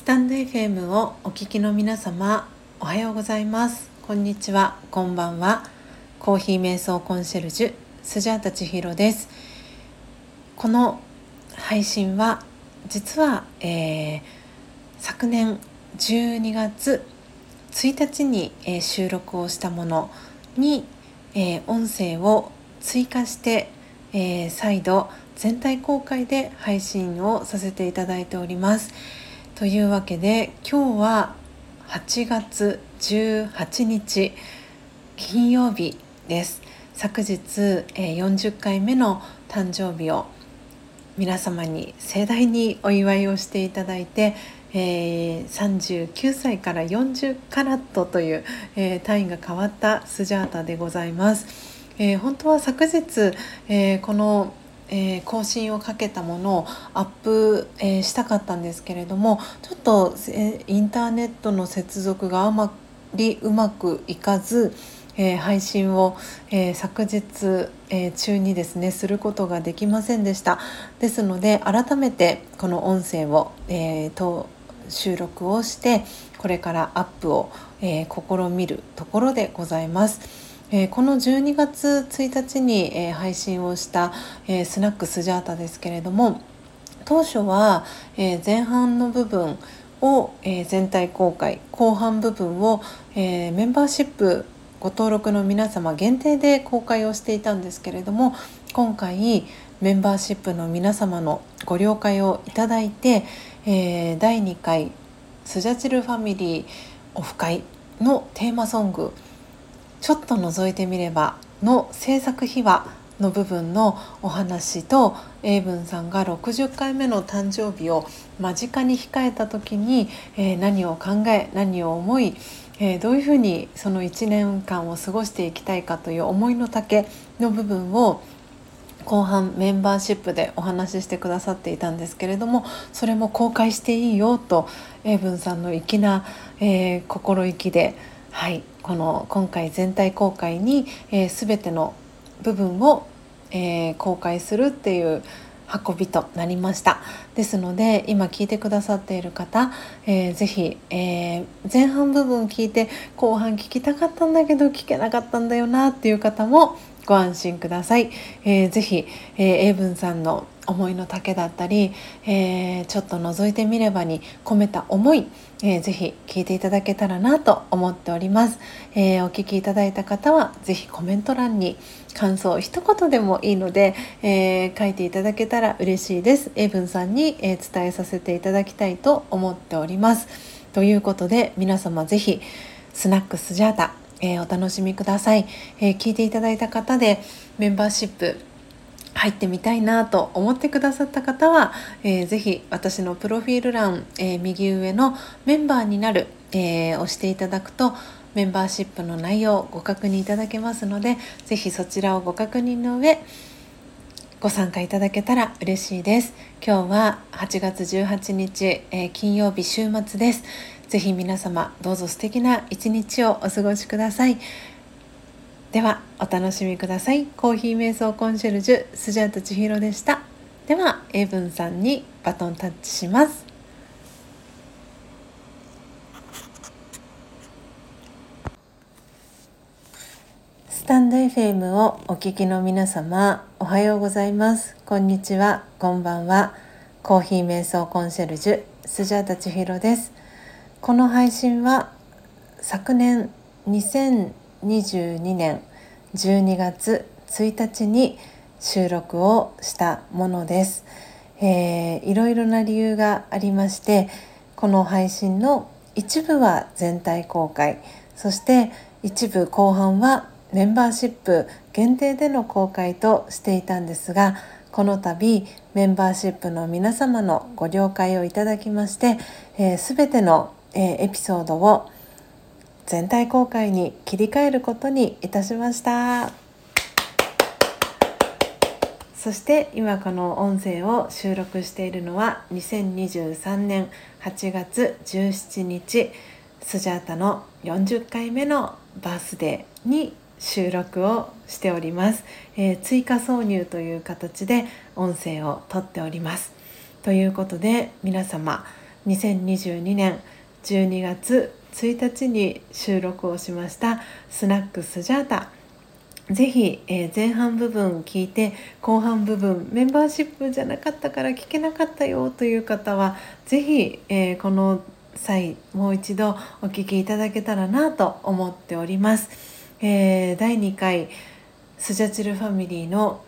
スタンド FM をお聞きの皆様おはようございます。こんにちは。こんばんは。コーヒー瞑想コンシェルジュスジャータ千尋です。この配信は実は、えー、昨年12月1日に、えー、収録をしたものに、えー、音声を追加して、え再度全体公開で配信をさせていただいております。というわけで今日は8月18日金曜日です昨日40回目の誕生日を皆様に盛大にお祝いをしていただいて、えー、39歳から40カラットという、えー、単位が変わったスジャータでございます。えー、本当は昨日、えこのえー、更新をかけたものをアップ、えー、したかったんですけれどもちょっと、え、インターネットの接続があまりうまくいかず、え配信を、え昨日、え中にですねすることができませんでしたですので改めてこの音声を、えーと収録をしてこれからアップを、え試みるところでございます。えー、この12月1日に、えー、配信をした、えー、スナックスジャータですけれども当初は、え前半の部分を、え全体公開後半部分を、えメンバーシップご登録の皆様限定で公開をしていたんですけれども今回メンバーシップの皆様のご了解をいただいて、え第2回スジャチルファミリーオフ会のテーマソング「ちょっと覗いてみればの制作秘話の部分のお話と英文さんが60回目の誕生日を間近に控えた時に、えー、何を考え何を思い、えー、どういうふうにその1年間を過ごしていきたいかという思いの丈の部分を後半メンバーシップでお話ししてくださっていたんですけれどもそれも公開していいよと英文さんの粋な、えー、心意気ではいこの今回全体公開に、えー、全ての部分を、えー、公開するっていう運びとなりましたですので今聞いてくださっている方、えー、ぜひ、えー、前半部分聞いて後半聞きたかったんだけど聞けなかったんだよなっていう方もご安心ください。えー、ぜひ、えー、英文さんの思いの丈だったり、えー、ちょっと覗いてみればに込めた思い、えー、ぜひ聞いていただけたらなと思っております、えー、お聞きいただいた方はぜひコメント欄に感想一言でもいいので、えー、書いていただけたら嬉しいです。英文さんに、え伝えさせていただきたいと思っております。ということで皆様ぜひスナックスジャータえー、お楽しみください、えー、聞いていただいた方でメンバーシップ入ってみたいなと思ってくださった方は、えー、ぜひ私のプロフィール欄、えー、右上のメンバーになる、えー、押していただくとメンバーシップの内容をご確認いただけますのでぜひそちらをご確認の上ご参加いただけたら嬉しいです。今日は8月18日、えー、金曜日週末です。ぜひ皆様どうぞ素敵な一日をお過ごしください。ではお楽しみください。コーヒー瞑想コンシェルジュスジャータ千尋でした。では英文さんにバトンタッチします。スタンド FM をお聞きの皆様おはようございます。こんにちは。こんばんは。コーヒー瞑想コンシェルジュスジャータ千尋です。この配信は昨年2000 2022年12月1日に収録をしたものです、えー、いろいろな理由がありましてこの配信の一部は全体公開。そして一部後半はメンバーシップ限定での公開としていたんですがこの度メンバーシップの皆様のご了解をいただきまして、えー、全ての、えー、エピソードを全体公開に切り替えることにいたしました。そして今この音声を収録しているのは2023年8月17日スジャータの40回目のバースデーに収録をしております、えー、追加挿入という形で音声をとっております。ということで皆様2022年12月1日に収録をしましたスナックスジャータぜひ、えー、前半部分聞いて後半部分メンバーシップじゃなかったから聞けなかったよという方はぜひ、えー、この際もう一度お聞きいただけたらなと思っております。えー、第2回スジャチルファミリーの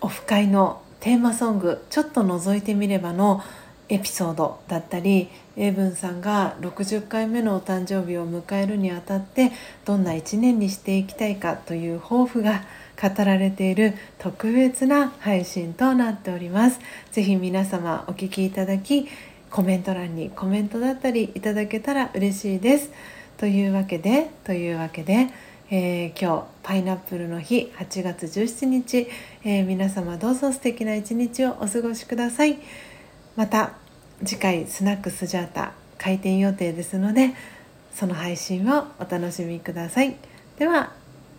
オフ会のテーマソング「ちょっと覗いてみれば」のエピソードだったり英文さんが60回目のお誕生日を迎えるにあたってどんな一年にしていきたいかという抱負が語られている特別な配信となっております。ぜひ皆様お聞きいただきコメント欄にコメントだったりいただけたら嬉しいです。というわけでというわけで、えー、今日パイナップルの日8月17日、えー、皆様どうぞ素敵な一日をお過ごしください。また次回スナックスジャータ開店予定ですのでその配信をお楽しみください。では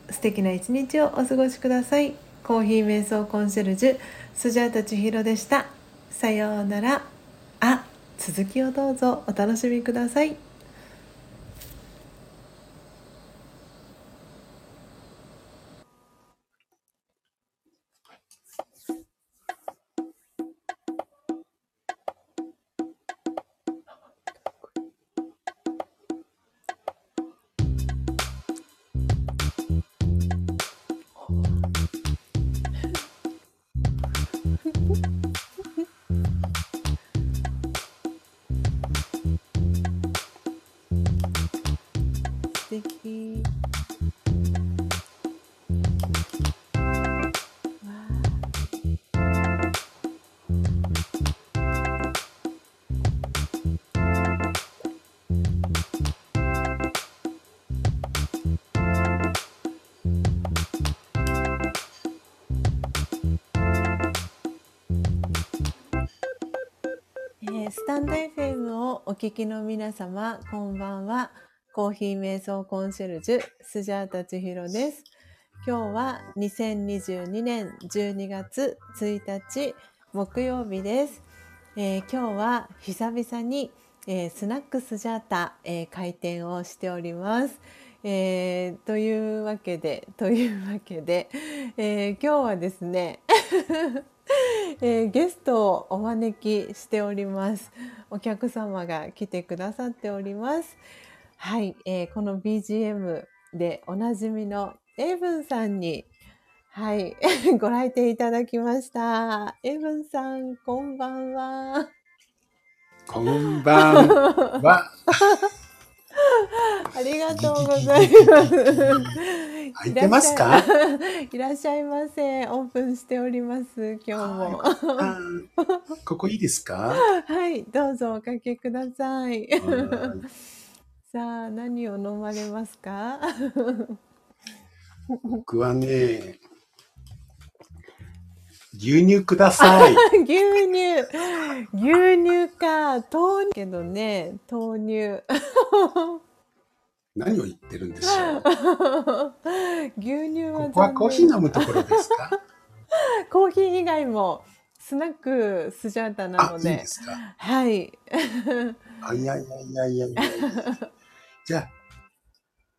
素敵な一日をお過ごしください。コーヒー瞑想コンシェルジュスジャータ千尋でした。さようなら。あ続きをどうぞお楽しみください。聞きの皆様こんばんはコーヒー瞑想コンシェルジュスジャータ千尋です。今日は2022年12月1日木曜日です。えー、今日は久々に、えー、スナックスジャータ、えー、開店をしております。えー、というわけでというわけで、え今日はですね えゲストをお招きしております。お客様が来てくださっております。はい、えー、この BGM でおなじみのエイブンさんに、はい、ご来店いただきました。エイブンさん、こんばんは。こんばんは。ありがとうございます。空いてますか？いらっしゃいませ。オープンしております。今日も。ここいいですか？はい、どうぞおかけください。さあ、何を飲まれますか？僕はね、牛乳ください。牛乳。牛乳か。豆乳けどね、豆乳。何を言ってるんでしょう？牛乳はここはコーヒー飲むところですか？コーヒー以外もスナックスジャータなので。いいですかはい。あ、いやいやいやいやいやじゃあ、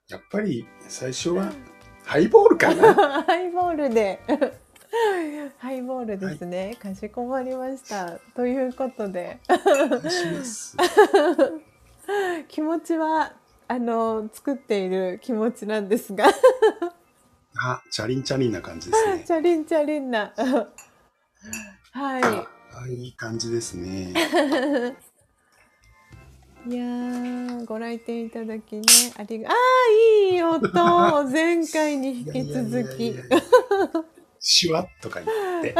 やっぱり最初はハイボールかな。ハイボールで。ハイボールですね。はい、かしこまりました。ということで。気持ちはあの作っている気持ちなんですが あ、チャリンチャリンな感じですね。チャリンチャリンな。はい。あ、いい感じですね。いやご来店いただきねありがああいい音前回に引き続きシュワッとか言って。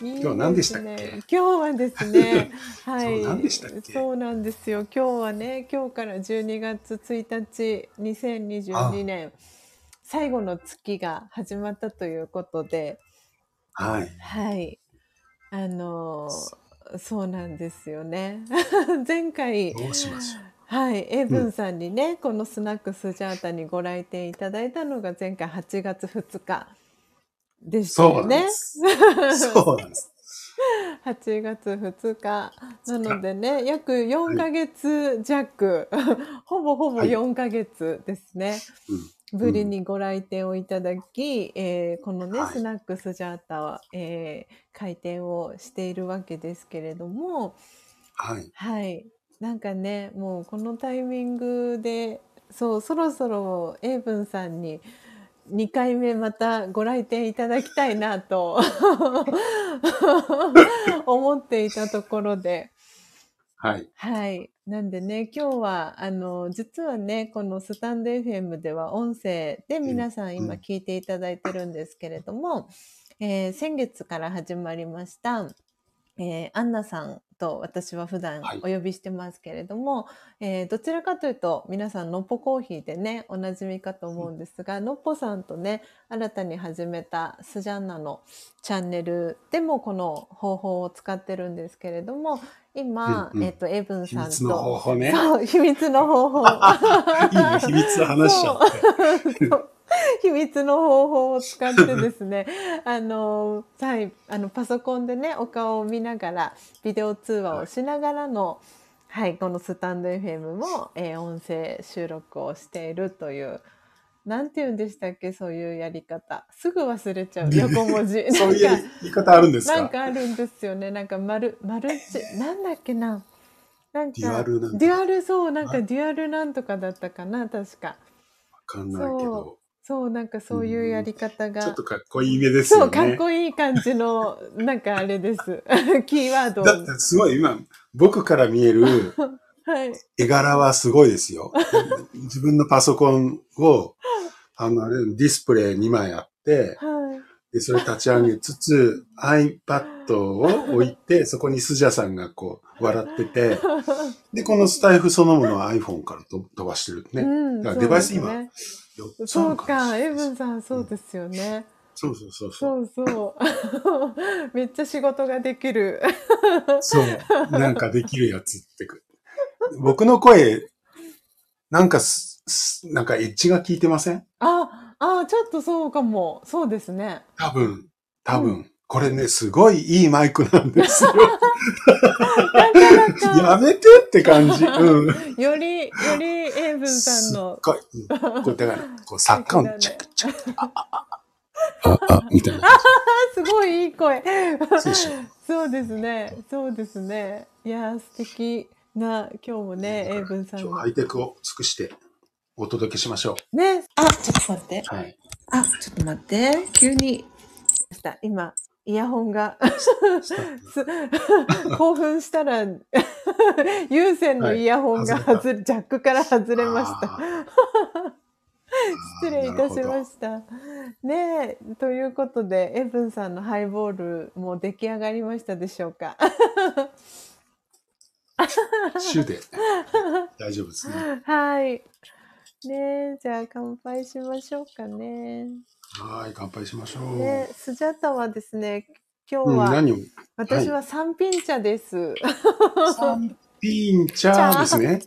いい、ね、今日何でしたっけ？今日はですね はい。そうでしたっけ？そうなんですよ。今日はね今日から12月1日2022年最後の月が始まったということで。はい。はい。あのーそうなんですよね。前回どうしましょう。はい、エイブンさんにね、うん、このスナックスジャータにご来店いただいたのが前回8月2日でしたよね。そうなんです。そうなんです。8月2日なのでね約4ヶ月弱、ほぼほぼはい4ヶ月ですね、うん。ぶりにご来店をいただき、えーこのね、はいスナックスジャータは、えー開店をしているわけですけれどもはい。はいなんかねもうこのタイミングでそうそろそろ英文さんに2回目またご来店いただきたいなと 思っていたところで。はい。はい。なんでね、今日は、あの、実はね、このスタンド FM では音声で皆さん今うん聞いていただいてるんですけれども、えー先月から始まりました、えーアンナさんと私は普段はい。お呼びしてますけれども、えーどちらかというと皆さんのっぽコーヒーでねおなじみかと思うんですが、のっぽさんとね新たに始めたスジャンナのチャンネルでもこの方法を使ってるんですけれども今、うんうん。えっ、とエブンさんと秘密の方法ね。そう秘密の方法。いいね、秘密話しちゃって。秘密の方法を使ってですね あの、はい、あのパソコンでねお顔を見ながらビデオ通話をしながらの、はい、このスタンド FM も、えー音声収録をしているというなんて言うんでしたっけそういうやり方。すぐ忘れちゃう。横文字。そういう言い方あるんですなんかかあるんですよね。なんかマル、マルチ、なんだっけな。なんか、デュアルなんデュアル、そう、なんかデュアルなんとかだったかな、確か。わかんないけど、そう、なんかそういうやり方が。ちょっとかっこいい目ですよね。そう、かっこいい感じの、なんかあれです。キーワードを。だってすごい今、僕から見える はい。絵柄はすごいですよ。自分のパソコンを、あの、あれディスプレイ2枚あって、はい。で、それ立ち上げつつ、iPad を置いて、そこにスジャさんがこう、笑ってて、で、このスタイフそのものは iPhone からと飛ばしてるね。うん、だからデバイス今そうですね4つあそうるかエブンさん、そうですよね。そうそうそうそう。そうそう。めっちゃ仕事ができる。そう。なんかできるやつってく。僕の声、なんかす、すなんかエッジが効いてません？あ、あ、ちょっとそうかも。そうですね。多分、多分。これね、すごいいいマイクなんですよ。やめてって感じ。うん。より、よりエイブンさんの、すっごい。うんこう、だから、こう、サッカーのチェック、チェック、あ、あ、あ、あ、あ、みたいな。あすごいいい声。そうですね。そうですね。いやー、素敵な、今日もね、エイブンさんの今日ハ。イテクを尽くしてお届けしましょね。あ、ちょっと待って。う。はい。あ、ちょっと待って。急に。今、イヤホンが。す興奮したら、有線のイヤホンがはい外れ、ジャックから外れました。失礼いたしました。ねえ、ということで、エブンさんのハイボールもう出来上がりましたでしょうか。週で大丈夫ですね。はい。ねえ、じゃあ乾杯しましょうかね。はい、乾杯しましょう。ね、スジャタはですね、今うん、日は、何を私は三品茶です。三品茶ですね。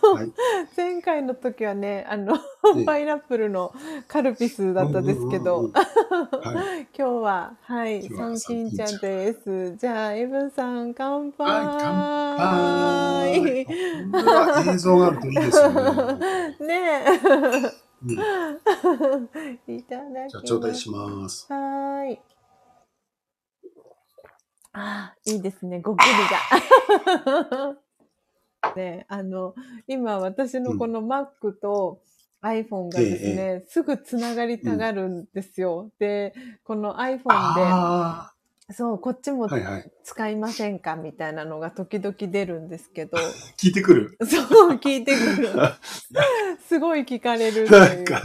そうはい。前回の時はね、あの、ええパイナップルのカルピスだったですけど。今日は、はい、今日は三品茶です。じゃあ、エブンさん、乾杯。はい、乾杯。映像があるといいですよね。ねうん、え。いただきます。じゃあ、頂戴します。はーい。ああ、いいですね、ごくりが。ね、あの、今私のこの Mac と iPhone がですね、すぐつながりたがるんですよ。で、この iPhone あで、そう、こっちも。使いませんかみたいなのが時々出るんですけど、聞いてくる？そう、聞いてくる。すごい聞かれる。なんか、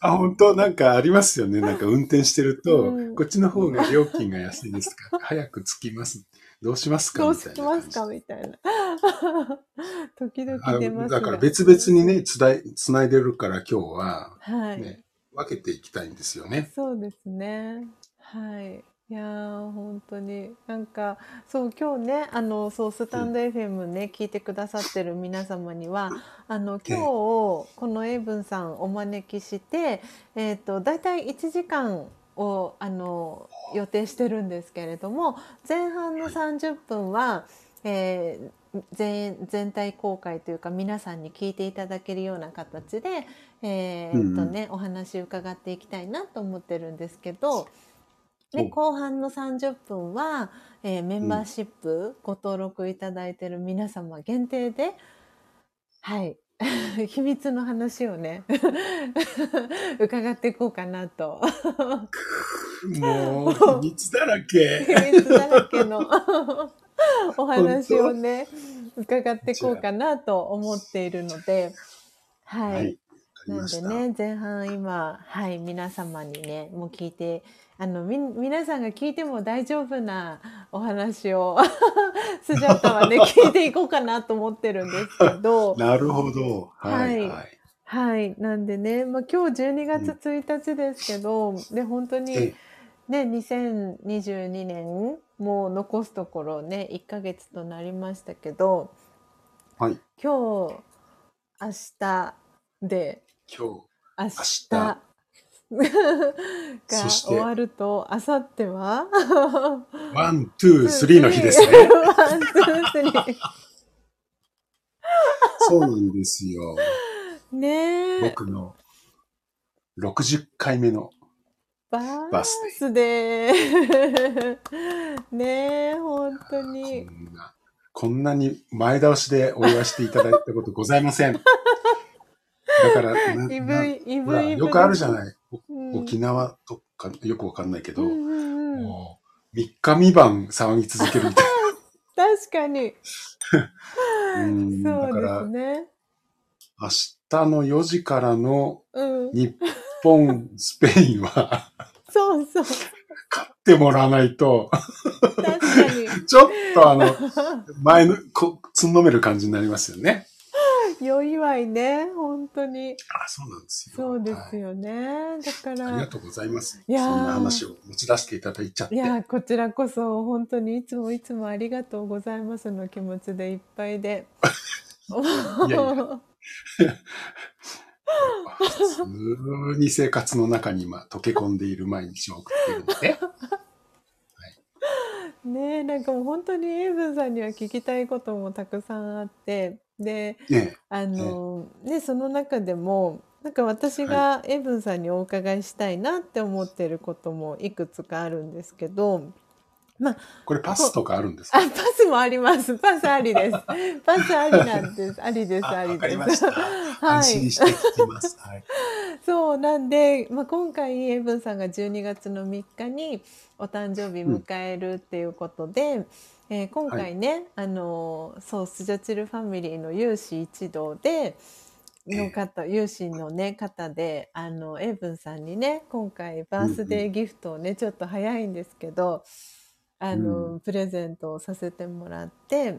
あ、本当？なんかありますよね。なんか運転してると、うんこっちの方が料金が安いですから、早く着きます。どうしますか？どうみたいしますかみたいな。時々あ出ますだから別々にね、つない、つないでるから今日は、はい、ね、分けていきたいんですよね。そうですね。はい。いやー本当に。なんかそう今日ねあのそうスタンド FM ね、聞いてくださってる皆様にはあの今日このエイブンさんお招きしてえっ、とだいたい1時間をあの予定してるんですけれども前半の30分は、えー全全体公開というか皆さんに聞いていただけるような形で、えーっとねお話伺っていきたいなと思ってるんですけど、でお後半の30分は、えーメンバーシップご登録いただいてる皆様限定ではい 秘密の話をね 伺っていこうかなともう、秘密だらけ。秘密だらけの お話をね伺っていこうかなと思っているのではい、はい。なんで。ね前半今はい皆様にねもう聞いてあのみ皆さんが聞いても大丈夫なお話を スジャータはね 聞いていこうかなと思ってるんですけど なるほど。はい。はいはい。はいなんでね、まあ、今日12月1日ですけど、で本当にえね2022年もう残すところね1ヶ月となりましたけどはい。今日明日で今日、明日日が そして終わると明後日は？ one、two、three の日ですね。 one two threeそうなんですよ。ねえ僕の60回目のバーバススデー ねえ本当こにんな、こんなに前倒しでお祝いしていただいたことございません。だから、なイブイブよくあるじゃない。沖縄とか、よくわかんないけど、うんうんうん。もう、3日三晩騒ぎ続けるみたい 確かに。な。うん、だそうでからす、ね。明日の4時からのうん。日本、スペインは、そうそう。勝ってもらわないと、確かに。ちょっとあの、前の、こつんのめる感じになりますよね。良いわいね本当に。あ、そうなんですよ。そうですはい。よね、だから。ありがとうございます。そんいやー。な話を持ち出していただいちゃって。いやこちらこそ本当にいつもいつもありがとうございますの気持ちでいっぱいで。いやいや。普通に生活の中に今溶け込んでいる毎日を送っているので、ねえなんかもう本当にエイブンさんには聞きたいこともたくさんあってでねあの、ね、その中でもなんか私がエイブンさんにお伺いしたいなって思ってることもいくつかあるんですけどこれパスとかあるんですか？あパスもあります。パスありです。パスありなんです。ありですあありでわかりますした。はい。安心して聞きます。はい。そうなんで、まあ、今回エイブンさんが12月の3日にお誕生日迎えるっていうことで、えー今回ね、あのそうスジャチルファミリーの有志一同での方、有志のね方であのエイブンさんにね今回バースデーギフトをね、ちょっと早いんですけどあの、うプレゼントをさせてもらって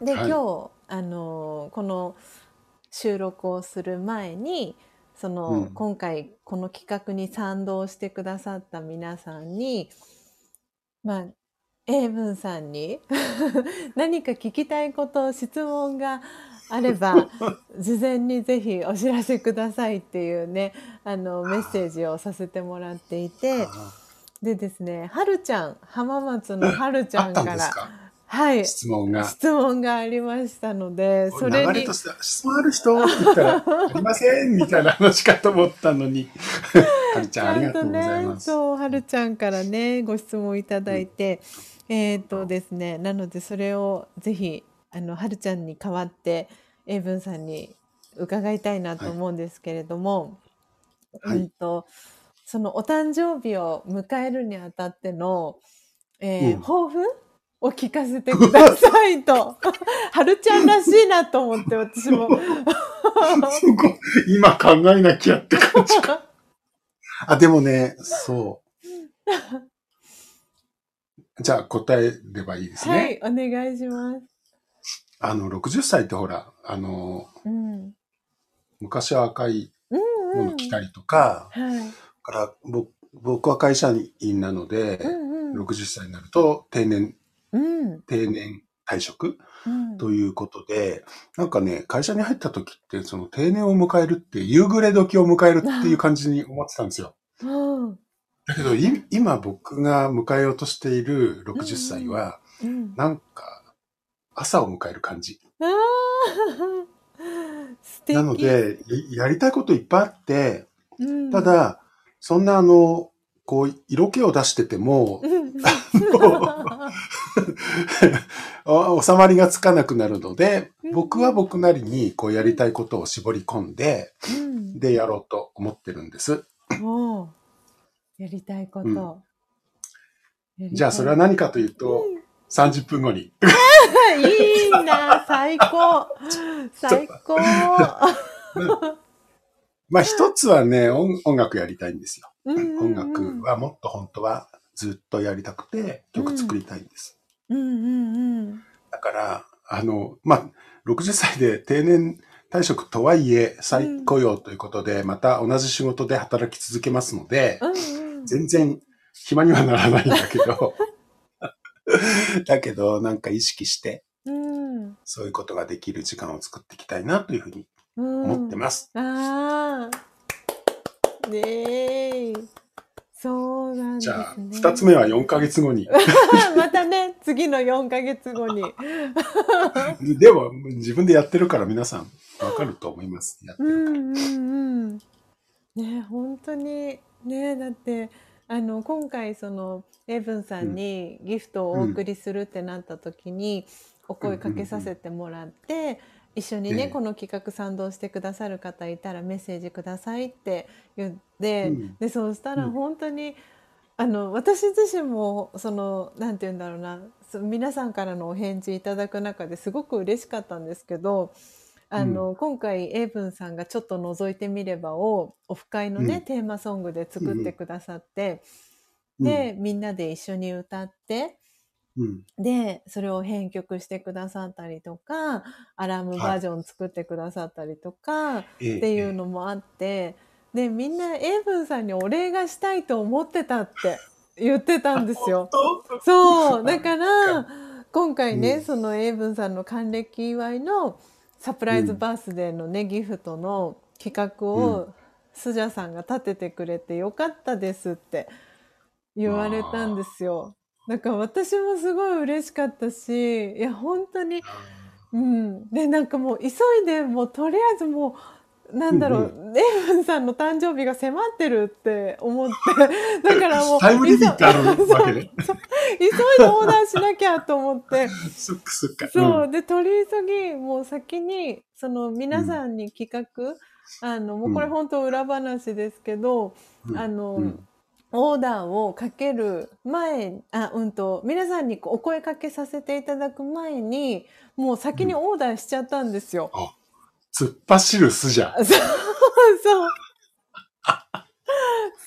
で、はい。今日あのこの収録をする前にその、うん。今回この企画に賛同してくださった皆さんにまあ英文さんに。何か聞きたいこと質問があれば 事前にぜひお知らせくださいっていうねあのメッセージをさせてもらっていて。あでですねはるちゃん浜松のはるちゃんからはい。質問が。質問がありましたのでそれに。流れとしては、質問ある人って言ったら、ありませんみたいな話かと思ったのに。はるちゃん、ありがとうございます。そう、はるちゃんからね、ご質問いただいて。えっ、とですね、なので、それをぜひ、あの、はるちゃんに代わって。英文さんに伺いたいなと思うんですけれども。はいうんと。そのお誕生日を迎えるにあたっての、えーうん抱負を聞かせてくださいと。はるちゃんらしいなと思って、私も。今考えなきゃって感じか。あ、でもね、そう。じゃあ答えればいいですね。はい、お願いします。あの、60歳ってほら、あの、うん。昔は赤い。もの着たりとか、はい。から僕僕は会社員なので、うんうん。60歳になると定年、うん。定年退職うん。ということで、なんかね、会社に入った時って、その定年を迎えるって、夕暮れ時を迎えるっていう感じに思ってたんですよ。うん。だけど、い今僕が迎えようとしている60歳は、うん。なんか、朝を迎える感じ。なの、で、ややりたいこといっぱいあって、うん、た、だ、そんなあの、こう、色気を出してても収 まりがつかなくなるのでうん、僕は僕なりにこうやりたいことを絞り込んで、うん、でやろうと思ってるんです。やりたいこと。うんじゃあそれは何かというと、30分後に。いいな、最高。最高。まあ一つはね、音音楽やりたいんですよ。うんうんうん音楽はもっと本当はずっとやりたくて曲作りたいんです。うんうんうん。だから、あの、まあ、60歳で定年退職とはいえ再雇用ということで、また同じ仕事で働き続けますので、うんうん。全然暇にはならないんだけど、だけどなんか意識してうんそういうことができる時間を作っていきたいなというふうにうん。思ってます。ああ。ねえ。そうなんですね。じゃあ、二つ目は4ヶ月後に。またね、次の4ヶ月後に。でも、自分でやってるから皆さんわかると思います。やってるから。うんうんうん。ね本当にねだってあの今回そのエイブンさんにギフトをお送りするってなった時に、お声かけさせてもらって、一緒にね、ええ。この企画賛同してくださる方いたらメッセージくださいって言って、うん。でそうしたらうん。本当に、あの私自身もそのなんて言うんだろうなそ皆さんからのお返事いただく中ですごく嬉しかったんですけどあの、今回エイブンさんが「ちょっと覗いてみれば」をオフ会のね、うん。テーマソングで作ってくださって、うん。で、みんなで一緒に歌ってうん。でそれを編曲してくださったりとかアラームバージョン作ってくださったりとか、ええっていうのもあってでみんなエイブンさんにお礼がしたいと思ってたって言ってたんですよ。本そう。だから今回ね、うん。そのエイブンさんの還暦祝いのサプライズバースデーのね、ギフトの企画うをスジャさんが立ててくれてよかったですって言われたんですよ。だから私もすごい嬉しかったしいや本当にうん、でなんかもう急いでもうとりあえずもうなんだろう、うんエイブンさんの誕生日が迫ってるって思って。だからもう タイムリミットあるわけで。急いでオーダーしなきゃと思って。そっかそっか。そう、で取り急ぎもう先にその皆さんに企画、あのもうこれうん本当裏話ですけど、うん。あの、うん。オーダーをかける前あうんと皆さんにお声かけさせていただく前にもう先にオーダーしちゃったんですよ。突っ走る巣じゃん。そうそう。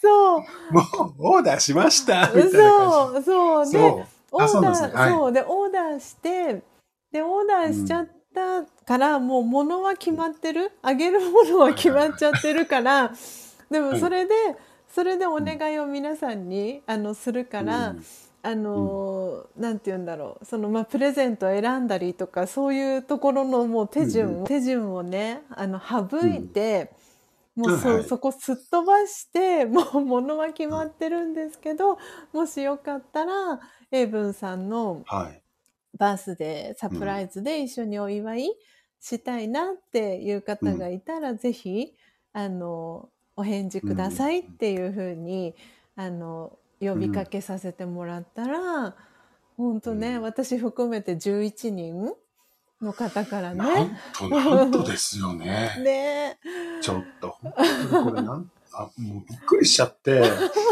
そう。もう、オーダーしました。みたいな感そう。そう。じ。でそう。オーダーあそうねはい。そう。でオーダーしてでオーダーしちゃったから、もう物は決まってる？あげるものは決まっちゃってるから。でもそれで、それでお願いを皆さんにあのするから、うんあのーなんて言うんだろう。その、まあ、プレゼントを選んだりとかそういうところのもう手順、うんうん。手順をねあの省いて、もうそ,、はい。そこすっ飛ばして もう物は決まってるんですけど、もしよかったらエイブンさんのはい。バースデーサプライズで一緒にお祝いしたいなっていう方がいたら、ぜひあのお返事くださいっていうふうに、あの呼びかけさせてもらったら、本当ね、うん私含めて11人の方からなんね。と、なんとですよね。ねちょっと、本当にこれなん、あ、もうびっくりしちゃって、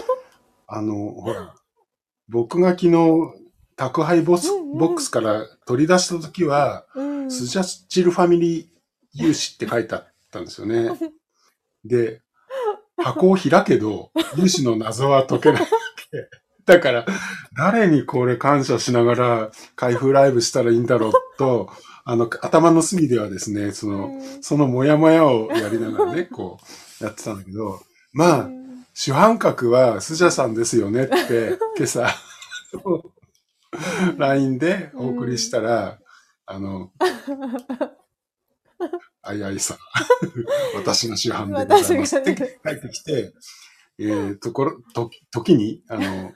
あの、ほら、僕が昨日、宅配ボス、うんうんボックスから取り出した時は、うん、スジャスチルファミリー融資って書いてあったんですよね。で、箱を開けど、融資の謎は解けない。だから、誰にこれ感謝しながら開封ライブしたらいいんだろうと、あの、頭の隅ではですね、その、うん。そのモヤモヤをやりながらね、こう、やってたんだけど、まあ、主犯格はスジャさんですよねって、今朝、LINE でお送りしたら、あの、あいあいさん、私が主犯でございますって帰ってきて、えー、ところ、と、時に、あの、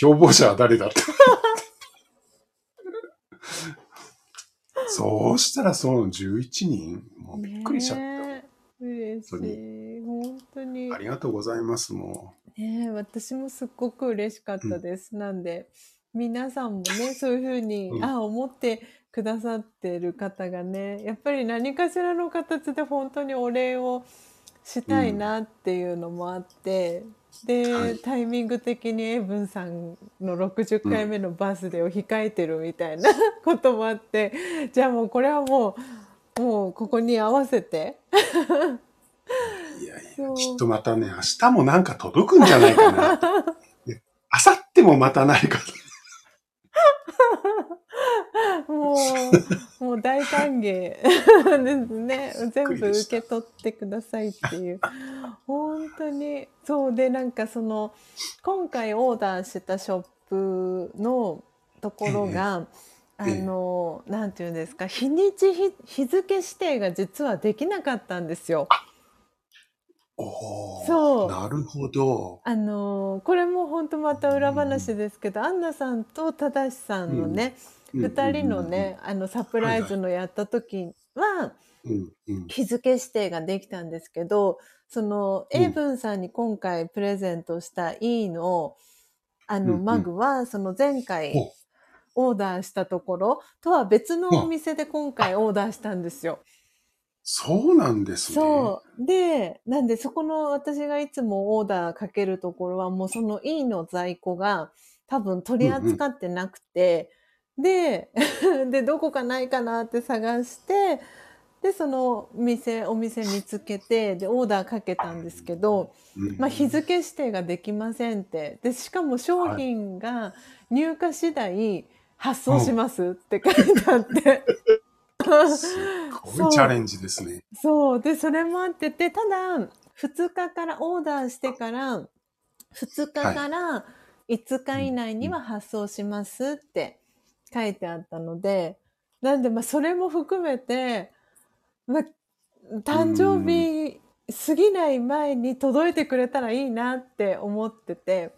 共謀者は誰だって。そうしたらその11人、もうびっくりしちゃった。嬉しい。本当に。ありがとうございます、もねえ私もすっごく嬉しかったです。なんで、皆さんもね、そういうふうに、うんあ、思ってくださってる方がね、やっぱり何かしらの形で本当にお礼をしたいなっていうのもあって、で、はいタイミング的にエイブンさんの60回目のバースデーを控えてるみたいなこともあって、じゃあもうこれはもう、もうここに合わせて、う。いやいや、きっとまたね、明日もなんか届くんじゃないかな。ね明後日もまた何か。もう、もう大歓迎 ですね。全部受け取ってくださいっていう。本当に。そうで、なんかその、今回オーダーしたショップのところが、あええの、なんていうんですか、日にち日、日付指定が実はできなかったんですよ。そうなるほど。あのこれも本当また裏話ですけど、アンナさんと正さんのね、うん2人のね、あのサプライズのやった時は。日付指定ができたんですけど、その、うんエイブンさんに今回プレゼントした E の、あの、マグは、その前回おオーダーしたところとは別のお店で今回オーダーしたんですよ。そうなんですね。そう。で、なんでそこの私がいつもオーダーかけるところはもうその E の在庫が多分取り扱ってなくて、で、で、どこかないかなって探して、で、その店、お店見つけて、で、オーダーかけたんですけど、うんまあ、日付指定ができませんって。で、しかも商品が入荷次第発送しますって書いてあって。すごいチャレンジですね。そう。で、それもあってて、ただ、2日から、オーダーしてから、2日から5日以内には発送しますって書いてあったので、なんで、まあ、それも含めて、まあ、誕生日過ぎない前に届いてくれたらいいなって思ってて、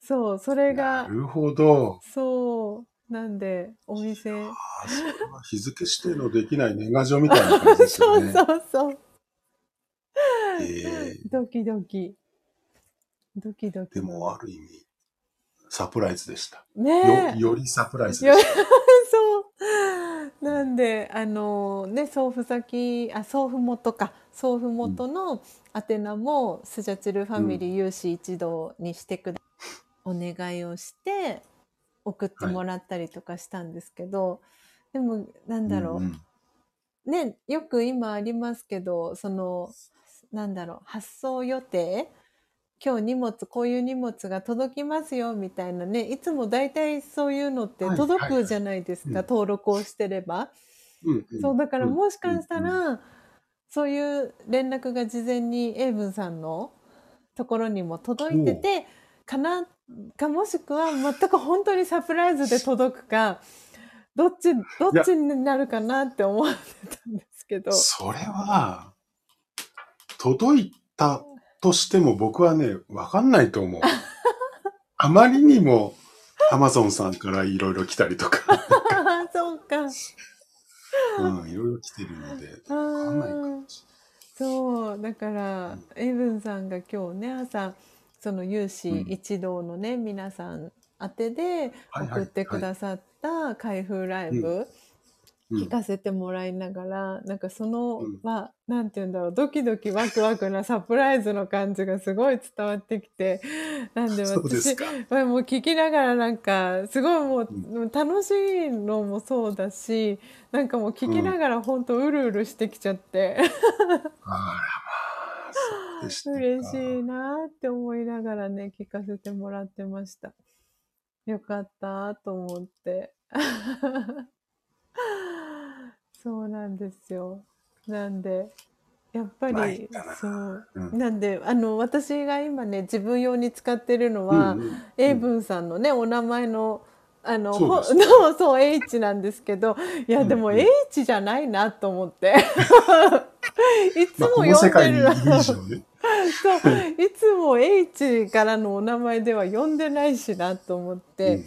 そう、それが、なるほど。そう、なんで、お店、ああ、それは日付指定のできない年賀状みたいな感じですそうよね。そうそう。ええドキドキ。ドキドキ。でもある意味、サプライズでした。ねえ。よよりサプライズよでした。そう。なんで、あのね、送付先、あ、送付元か。送付元の宛名も、スジャチルファミリー有志一同にしてくだ、お願いをして、送ってもらったりとかしたんですけど、でも、なんだろう。うんうんね、よく今ありますけど、その、なんだろう、発送予定今日荷物、こういう荷物が届きますよ、みたいなね、いつも大体そういうのってはい届くじゃないですか、はいはい。登録をしてれば。うん。うん。そう、だからうん。もしかしたうん。ら、そういう連絡が事前にエイブンさんのところにも届いてて、かな、かもしくは全く本当にサプライズで届くか、どっち、どっちになるかなって思ってたんですけど。それは、届いたとしても僕はね、わかんないと思う。あまりにも、アマゾンさんからいろいろ来たりとか、そうか。うん、いろいろ来てるので、わかんないかもしそう、だから、エイブンさんが今日ね、朝、その有志うん一同のね、皆さん宛てで送ってくださった開封ライブ。聞かせてもらいながら、なんかその、うんまあ、なんて言うんだろう、ドキドキワクワクなサプライズの感じがすごい伝わってきて、なんで私まあもう聞きながらなんか、すごいもう、楽しいのもそうだし、なんかもう聞きながら本当うるうるしてきちゃって、うでしたか。嬉しいなって思いながらね、聞かせてもらってました。よかったと思って。そうなんですよ。なんで、やっぱりそう。うん。なんで、あの、私が今ね、自分用に使ってるのは、うんうんエイブンさんのね、お名前の、あの、そうです。ほの そう、H なんですけど、いや、でもうん。うん H じゃないなと思って。いつまあ、もこの世界にい読んでるる以上ね。そう。いつも H からのお名前では呼んでないしなと思って、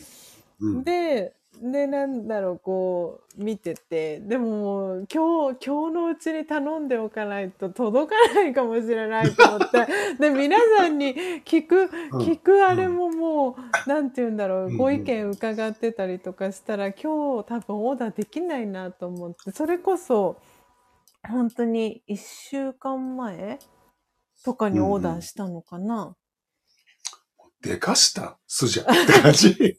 うん。うん。ででなんだろうこう見てて。でももう今日今日のうちに頼んでおかないと届かないかもしれないと思って。で皆さんに聞くうん。聞くあれももうなんて言うんだろうご意見伺ってたりとかしたら今日多分オーダーできないなと思って。それこそ本当に1週間前とかにオーダーしたのかな。でかしたスジャって感じ。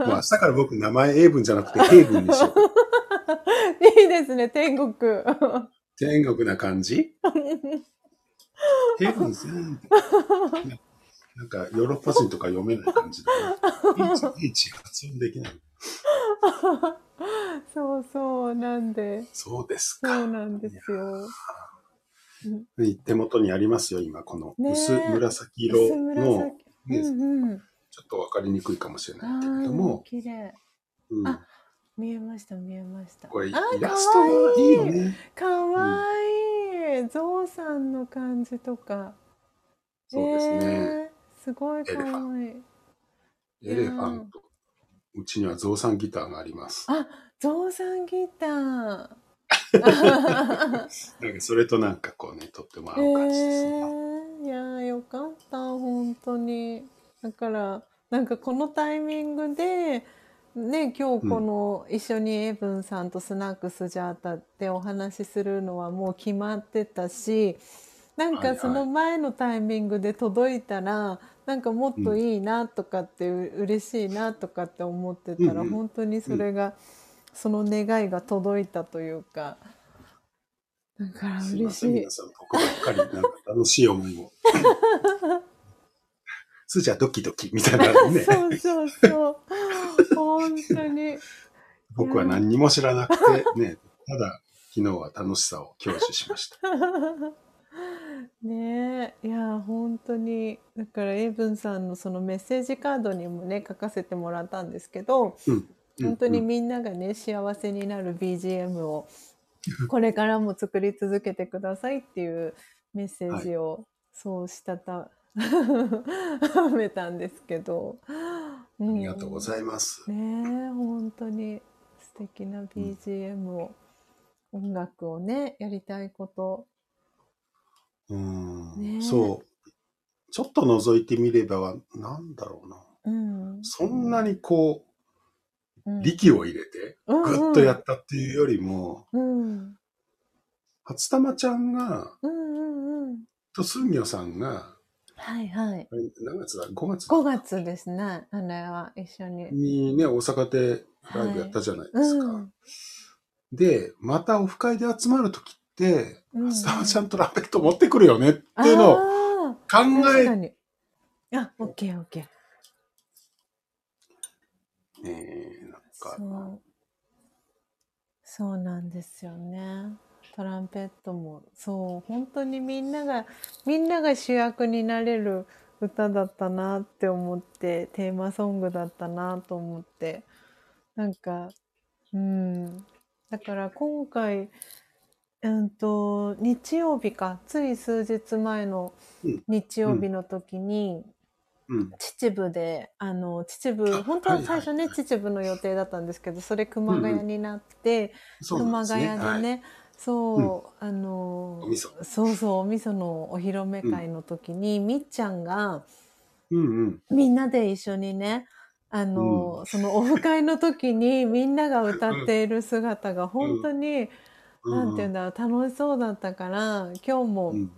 もう明日から僕名前 A 文じゃなくて K 文にしよう。いいですね天国。天国な感じ ?K 文さん。なんかヨーロッパ人とか読めない感じだね。H, H 発音できない。そうそうなんでそうですそか。うなんですよ。手元にありますよ、今。この薄紫色薄の、紫。ねうんうん。ちょっとわかりにくいかもしれあないけれどあも、綺麗。うんあ見えました見えました。これイラストがいいよね。かわいい。ゾウさんの感じとか。そうですね。えーすごいかわいい。エレファント。うちにはゾウさんギターがあります。あ、ゾウさんギター。なんかそれとなんかこうね、とっても合えう感じですね。ー、いやーよかった本当に。だからなんかこのタイミングでね今日この一緒にエブンさんとスナックスジャータでお話しするのはもう決まってたしなんはい。はいかその前のタイミングで届いたらなんかもっといいなとかってう嬉しいなとかって思ってたらうんうん。本当にそれがその願いが届いたというかだから嬉しい皆。さん、僕ばっかりなんか楽しい思いを。スーじゃドキドキみたいなね。そうそうそう。本当に。僕は何にも知らなくて、ね、ただ昨日は楽しさを享受しました。ねえ、いや、本当に。だから、エイブンさんのそのメッセージカードにもね、書かせてもらったんですけど、うん本当にうんみんながね、幸せになる BGM を、これからも作り続けてくださいっていうメッセージを、そうしたた、めたんですけど。あありがとうございます。ねえ本当に素敵な BGM を、音楽をねやりたいことうんねえそう。ちょっと覗いてみれば、なんだろうな。うんそんなにこうう、ん力を入れて、うんぐっとやったっていうよりも、うん。初玉ちゃんが、とすんぎょさんが、はいはい。何月だ ?5 月5月ですね。あれは一緒に。にね、大阪でライブやったじゃないですか。うん。で、またオフ会で集まるときって、初玉ちゃんトランペット持ってくるよねっていうのを考えに。あオッケーオッケー。ねえ、なんか、そう。そうなんですよね。トランペットも。そう。本当にみんながみんなが主役になれる歌だったなって思ってテーマソングだったなと思って。なんかうん。だから今回うんと日曜日か。つい数日前のうん。日曜日の時に、うん。秩父であの秩父あ本当ははいはい最初ね、秩父の予定だったんですけどそれ熊谷になって、そうなん熊ですね。谷でね、はい。そう、あのそうそうお味噌のお披露目会の時に、みっちゃんがうんうん。みんなで一緒にねあの、そのオフ会の時にみんなが歌っている姿が本当に、なんていうんだろう楽しそうだったから今日もうん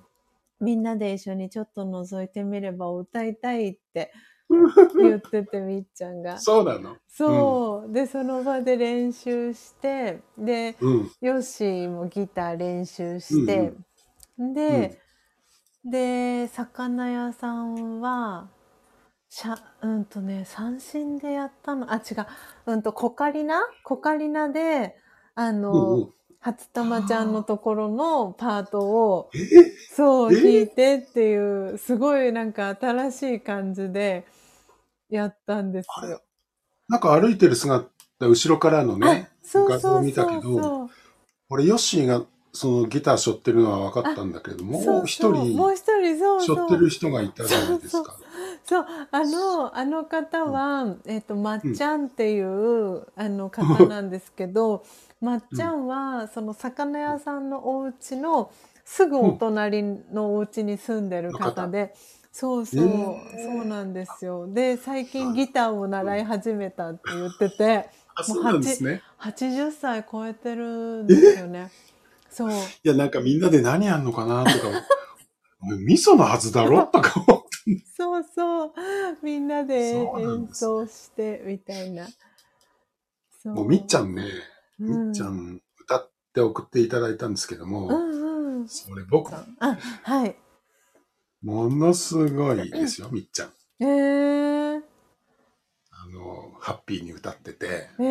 みんなで一緒にちょっと覗いてみれば歌いたいって 言っててみっちゃんが。そうなの？そう、でその場で練習してでうん。ヨッシーもギター練習して、で、で魚屋さんはしゃうんとね三振でやったの。あ違う。うんとコカリナ？コカリナであの、うんうん初玉ちゃんのところのパートをえ？そう、え弾いてっていう、すごいなんか新しい感じでやったんですよ。なんか歩いてる姿、後ろからのね、画像そうそうを見たけどそう。俺、ヨッシーがそのギター背負ってるのは分かったんだけれども、そう一そう人もう一人そうそう背負ってる人がいたじゃないですか。そうあのあの方は、えっとまっちゃんっていう、あの 方なんですけどまっちゃんはその魚屋さんのお家のすぐお隣のお家に住んでる方で、そうそう、えー。そうなんですよ。で最近ギターを習い始めたって言っててあ、そうなんですね。80歳超えてるんですよね。そう。いや、なんかみんなで何やんのかなとか、味噌のはずだろとか。そうそうみんなでそうなん演ですね奏してみたいな。そうもうみっちゃんね、うんみっちゃん歌って送っていただいたんですけども、うんうん。それ僕、あはい。ものすごいですよ、みっちゃん。えー、あの、ハッピーに歌ってて、え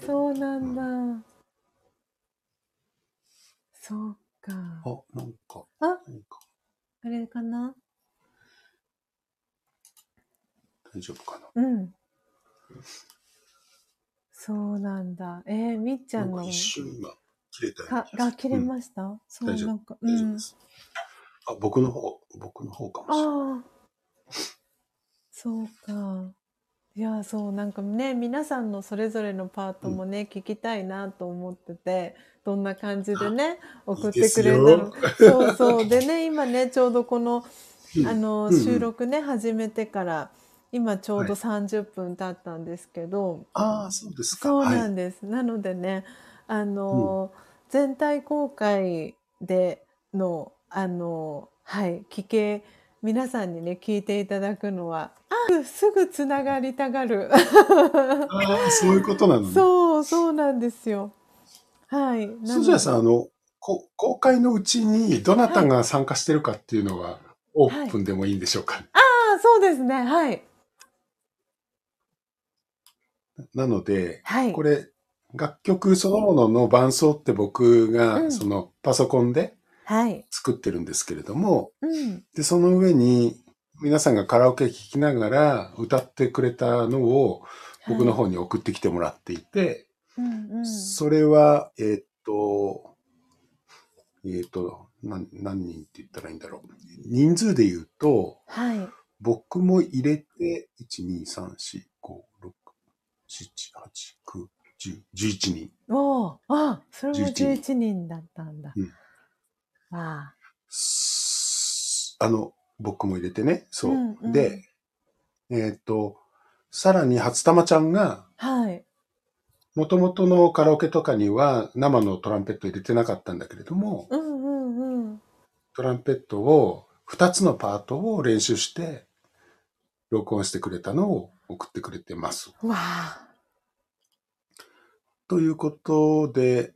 ー、そうなんだ。そうか。あ、なんか、あなんかあれかな？大丈夫かな？うん。そうなんだ。えー、みっちゃんのなんか一瞬今、切れたよう切れました、そう大丈夫なんか。うん。あ、僕の方、僕の方かもしれない。ああ。そうか。いや、そう、なんかね、皆さんのそれぞれのパートもね、聞きたいなと思ってて、どんな感じでね、送ってくれるんだろう。そうそう。でね、今ね、ちょうどこの、うんあの、うんうん収録ね、始めてから、今ちょうどはい30分経ったんですけど、ああ、そうですか。そうなはい。んです。なのでね、あの、全体公開での、あの、はい、聞け、皆さんにね、聞いていただくのは、あすぐつながりたがる。ああ、そういうことなのね。そう、そうなんですよ。はい。そじゃあさん、あの、こ公開のうちにどなたが参加してるかっていうのは、オープンでもいいんでしょうか？あ、そうですね。はい。なので、はい。これ、楽曲そのものの伴奏って僕が、うんそのパソコンではい。作ってるんですけれども、うん。で、その上に皆さんがカラオケ聴きながら歌ってくれたのを僕の方に送ってきてもらっていて、うんうん。それは、えーっと、えーっと、何何人って言ったらいいんだろう。人数で言うと、はい。僕も入れて、1、2、3、4、5、6、7、8、9、10、11人。おーあ、それも11人11人だったんだ。うんわあ。すあの、僕も入れてね。そう。うんうんで、えーっと、さらに初玉ちゃんが、はい。元々のカラオケとかには生のトランペット入れてなかったんだけれども、うんうんうん。トランペットを、2つのパートを練習して、録音してくれたのを送ってくれてます。わあ。ということで、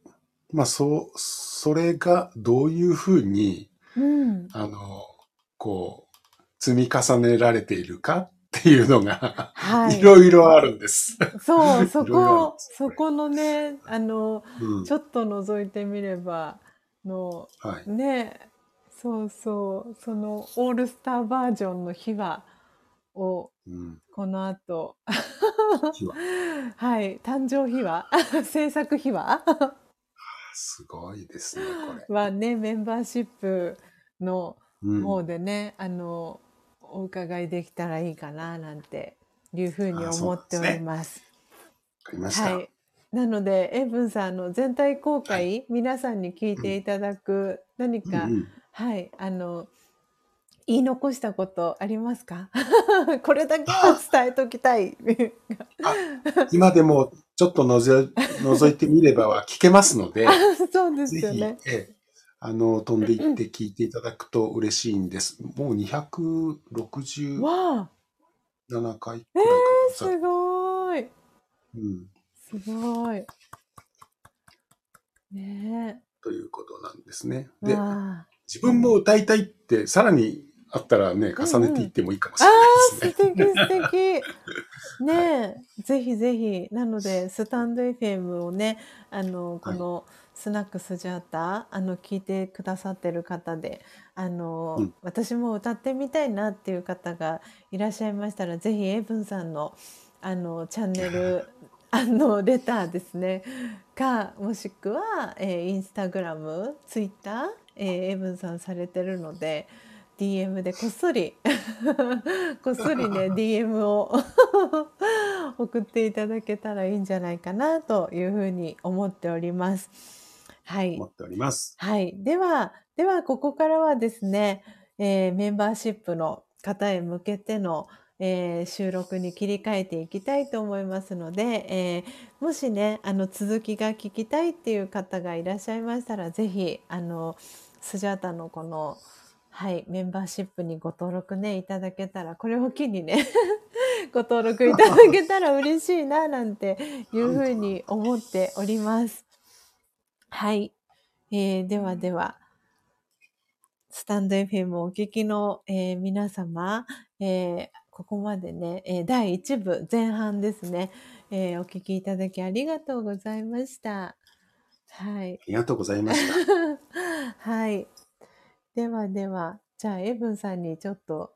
まあ、そう、それがどういうふうに、うん。あの、こう、積み重ねられているかっていうのが、はいいろいろあるんです。そう、そいろいろあるんこそこのね、あの、うんちょっと覗いてみれば、の、はい。ね、そうそう、そのオールスターバージョンの秘話を、うん。この後、は。い、誕生秘話？制作秘話？すごいですね、これ。はね、メンバーシップのうん、方でね、あの、お伺いできたらいいかな、なんていうふうに思っております。はい。なので、エイブンさんの全体公開、皆さんに聞いていただく何か、うんうん。はい、あの、言い残したことありますか？これだけは伝えときたい。今でもちょっとのぞ 覗いてみればは聞けますので、そうですよね。ええあの、飛んでいって聞いていただくと嬉しいんです。もう267わあ、回くらいかな。すごい。うん。すごい。ねということなんですね。え。で。自分も歌いたいって、さらにあったらね、重ねていってもいいかもしあれないあ、ですね。素敵素敵。ねえ、ぜひぜひ。なので、スタンド FM をね、あの、このスナックスジャータ、あの、聞いてくださってる方で、あの、うん私も歌ってみたいなっていう方がいらっしゃいましたら、ぜひエイブンさんの、あの、チャンネル あのレターですねかもしくは、えーインスタグラムツイッター、えーエブンさんされてるので DM でこっそり こっそりね DM を 送っていただけたらいいんじゃないかなというふうに思っております。はい思、っております。はい、ではではここからはですね、えーメンバーシップの方へ向けての、えー収録に切り替えていきたいと思いますので、えーもしねあの続きが聞きたいっていう方がいらっしゃいましたらぜひあのスジャータのこのはい、メンバーシップにご登録ねいただけたらこれを機にね ご登録いただけたら嬉しいななんていうふうに思っております。はい、えーではではスタンド FM をお聞きの、えー皆様、えーここまでね、えー第1部前半ですね、えーお聞きいただきありがとうございました。はい。ありがとうございました。はい。ではでは、じゃあ、エブンさんにちょっと、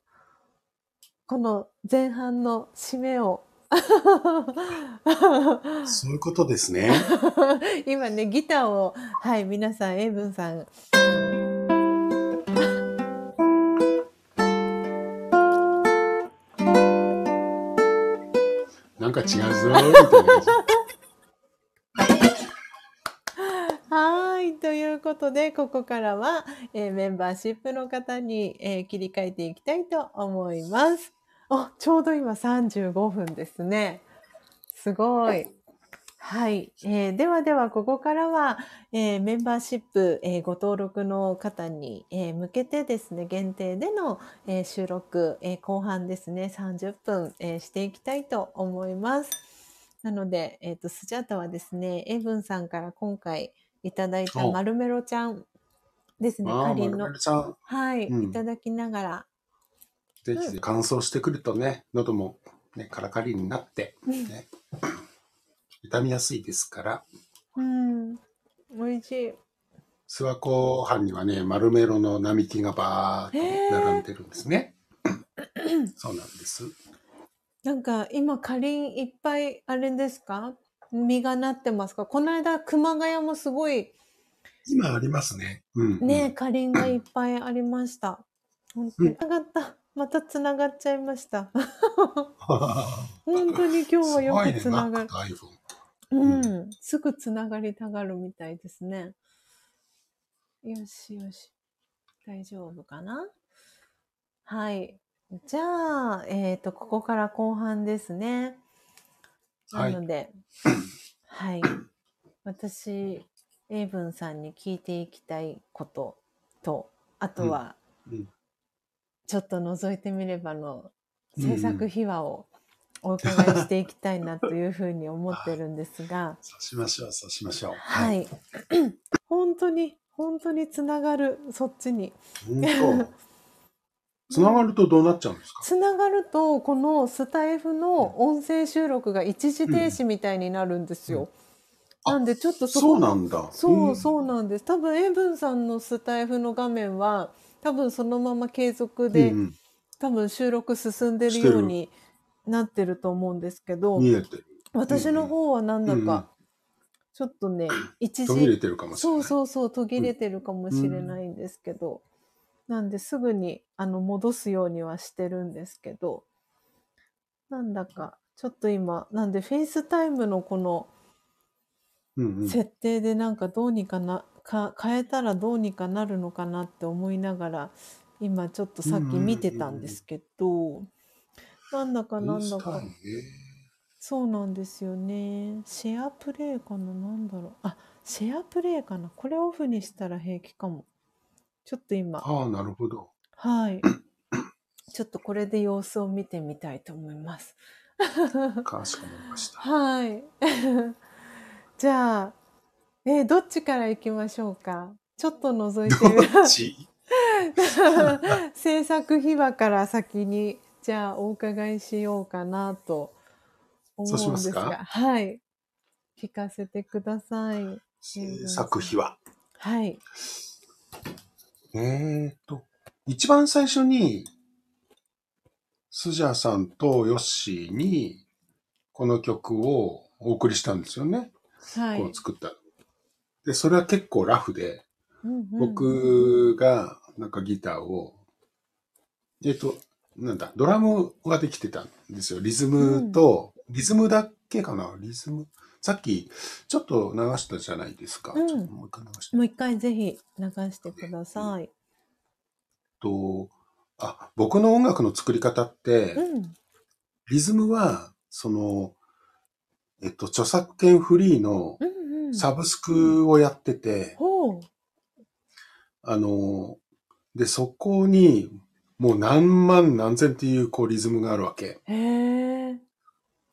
この前半の締めを。そういうことですね。今ね、ギターを、はい、皆さん、エブンさん。なんか違うぞー、みたいない。ということで、ここからは、えーメンバーシップの方に、えー切り替えていきたいと思います。あ、ちょうど今35分ですね。すごい。はい、えーではではここからは、えーメンバーシップ、えーご登録の方に、えー向けてですね限定での、えー収録、えー後半ですね30分、えーしていきたいと思います。なので、えー、とスジャータはですねエブンさんから今回いただいたおマルメロちゃんですねかりんの。はい、うん。いただきながら、ぜひ乾燥してくるとね、喉もね、カラカリになって、ね、痛みやすいですから、うん、美味しい。諏訪湖畔にはね、丸メロの並木がバーッと並んでるんですね。そうなんです。なんか今かりんいっぱいあれですか？実がなってますか？この間熊谷もすごい今ありますね。うん、うん。ねかりんがいっぱいありました。本当につながった。またつながっちゃいました。本当に今日はよくつながる。ねうん、すぐつながりたがるみたいですね。よしよし。大丈夫かな？はい。じゃあ、えっ、と、ここから後半ですね。なはいので、はい。私、エイブンさんに聞いていきたいことと、あとは、うんちょっと覗いてみればのうんうん制作秘話をお伺いしていきたいなというふうに思ってるんですが、そうしましょう、そうしましょう。は。い。本当に、本当につながる、そっちに。つながるとどうなっちゃうんですか？つながると、このスタイフの音声収録が一時停止みたいになるんですよ。うんなんでちょっとそそうこなんだ。そう、んそうなんです。多分エブンさんのスタイフの画面は、多分そのまま継続うで、んうん多分収録進んでるようになってると思うんですけど、見えてる。私の方はなんだうんうんか、ちょっとね、一途切れ時、てるかもしれそうない。そうそう、途切れてるかもしれないんですけど、なんですぐにあの戻すようにはしてるんですけど、なんだか、ちょっと今、なんでフェイスタイムのこの設定でなんかどうにかな、か変えたらどうにかなるのかなって思いながら、今ちょっとさっき見てたんですけど、なんだかなんだかそうなんですよね。シェアプレイかななんだろう。あ、シェアプレイかなこれオフにしたら平気かも。ちょっと今、ああ、なるほど。はい。ちょっとこれで様子を見てみたいと思います。かしこまりました。はい。じゃあ、えーどっちから行きましょうか？ちょっと覗いてみどっち？制作秘話から先に、じゃあお伺いしようかなと思うんですが、か？はい。聞かせてください。制作費は。はい。えーっと、一番最初に、スジャーさんとヨッシーに、この曲を、お送りしたんですよね。はい。こう作った。で、それは結構ラフで、うんうん、僕がなんかギターを、えっと、なんだ、ドラムはできてたんですよ。リズムと、リズムだけかな？リズム？さっき、ちょっと流したじゃないですか。うんちょっともう一回流して。もう一回ぜひ流してください。と、あ、僕の音楽の作り方って、うん。リズムは、その、えっと、著作権フリーのうんうん。サブスクをやってて、ほう。あの、で、そこに、もう何万何千っていうこうリズムがあるわけ。へえ。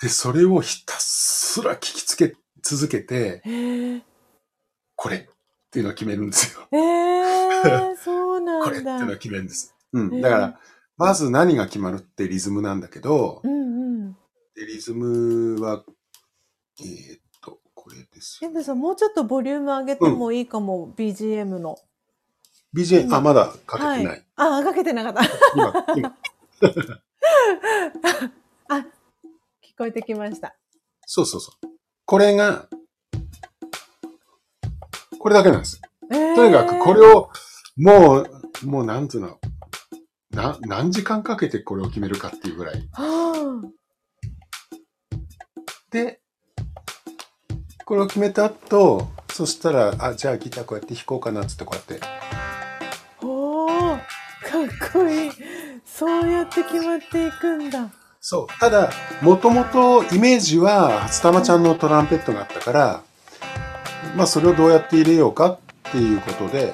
で、それをひたすら聞きつけ続けて。これっていうのを決めるんですよ。ええ、そうなこれっていうんだ。のを決めるんです。うん。だから、まず何が決まるってリズムなんだけどう、んうん。でリズムは、えーっと、これですよ。エブさん、もうちょっとボリューム上げてもいいかも、BGM の。BGM、あ、まだかけてない。はい。あ、かけてなかった。今、今、あ、聞こえてきました。そうそうそう。これが、これだけなんです。ええとにかくこれを、もう、もうなんていうの、な、何時間かけてこれを決めるかっていうぐらい。はで、これを決めた後、そしたら、あ、じゃあギターこうやって弾こうかなっつってこうやって。あ。おー、かっこいい。そうやって決まっていくんだ。そう。ただ、もともとイメージは、初玉ちゃんのトランペットがあったから、まあそれをどうやって入れようかっていうことで、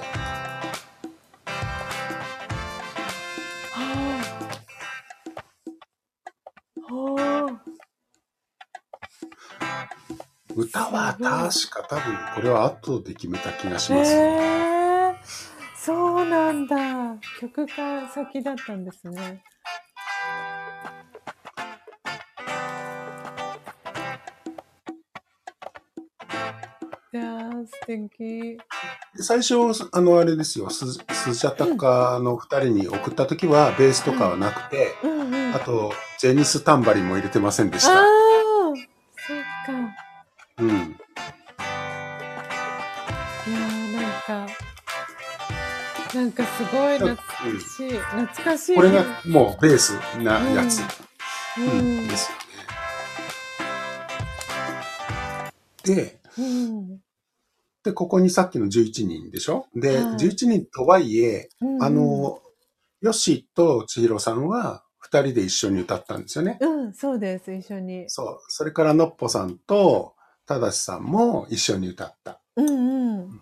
はあ。はあ。歌は確か多分これは後で決めた気がしへます。えそうなんだ。曲が先だったんですね。素敵。最初、あの、あれですよ、ススジャタカの二人に送った時は、ベースとかはなくて、うんうん。あと、ジェニス・タンバリンも入れてませんでしああた。そっか。うん。いやー、なんか、なんかすごい懐かしい。懐かしい。これがもうベースなやつ、ううんん。ですよね。で、うん。で、ここにさっきの11人でしょ？で、はい11人とはいえ、うんあ、の、ヨッシーと千尋さんは二人で一緒に歌ったんですよね。うん、そうです、一緒に。そう。それからのっぽさんとただしさんも一緒に歌った。うんうん。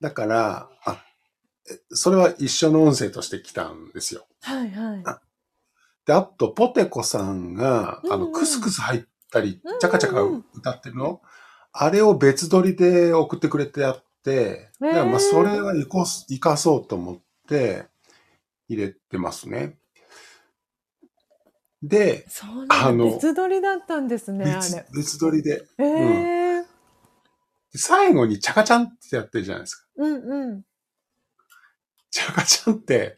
だから、あ、えそれは一緒の音声として来たんですよ。はいはい。あで、あと、ポテコさんが、あの、クスクス入ったりチャカチャカ歌ってるの、あれを別撮りで送ってくれてあって、だからまあ、それは活かす活かそうと思って入れてますね。で。あの別撮りだったんですね、あ別れ。別撮りで、ええー。最後にチャカチャンってやってるじゃないですか。うんうん。チャカチャンって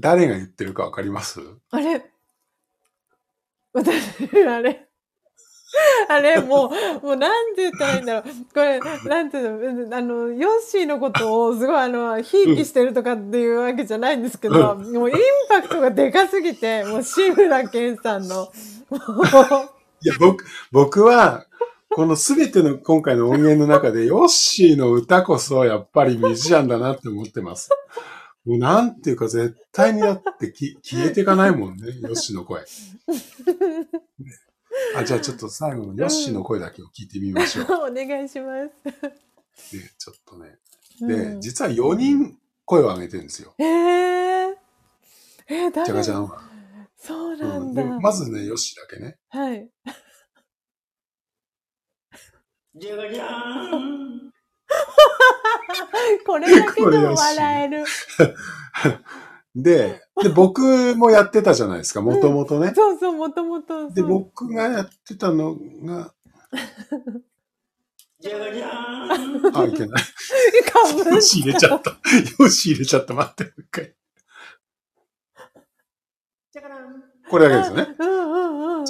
誰が言ってるかわかります？あれ私、あれ あれ、もう、もうなんて言ったらいいんだろう。これ、なんていうの、あの、ヨッシーのことをすごい、あの、ひいきしてるとかっていうわけじゃないんですけど、もうインパクトがでかすぎて、もう志村けんさんの、もいや、僕、僕は、このすべての今回の音源の中で、ヨッシーの歌こそやっぱりミュージシャンだなって思ってます。もうなんていうか絶対にだってき消えていかないもんね、ヨッシーの声。あ、じゃあちょっと最後のヨッシーの声だけを聞いてみましょう。う お願いします。ね、ちょっとね。うで、ん実は4人声を上げてるんですよ。えー、えー、誰？ジャガジャンは。そうなうんん、だ。でまずね、ヨッシーだけね。はい。じゃがじゃーん。これだけでも笑える。で、で、僕もやってたじゃないですか、もともとね。そうそう、もともと。で、僕がやってたのが、じゃがじゃーん。あ、いけない。よし入れちゃった。よし入れちゃった。待って、もう一回。これだけですよね。うんうんうん。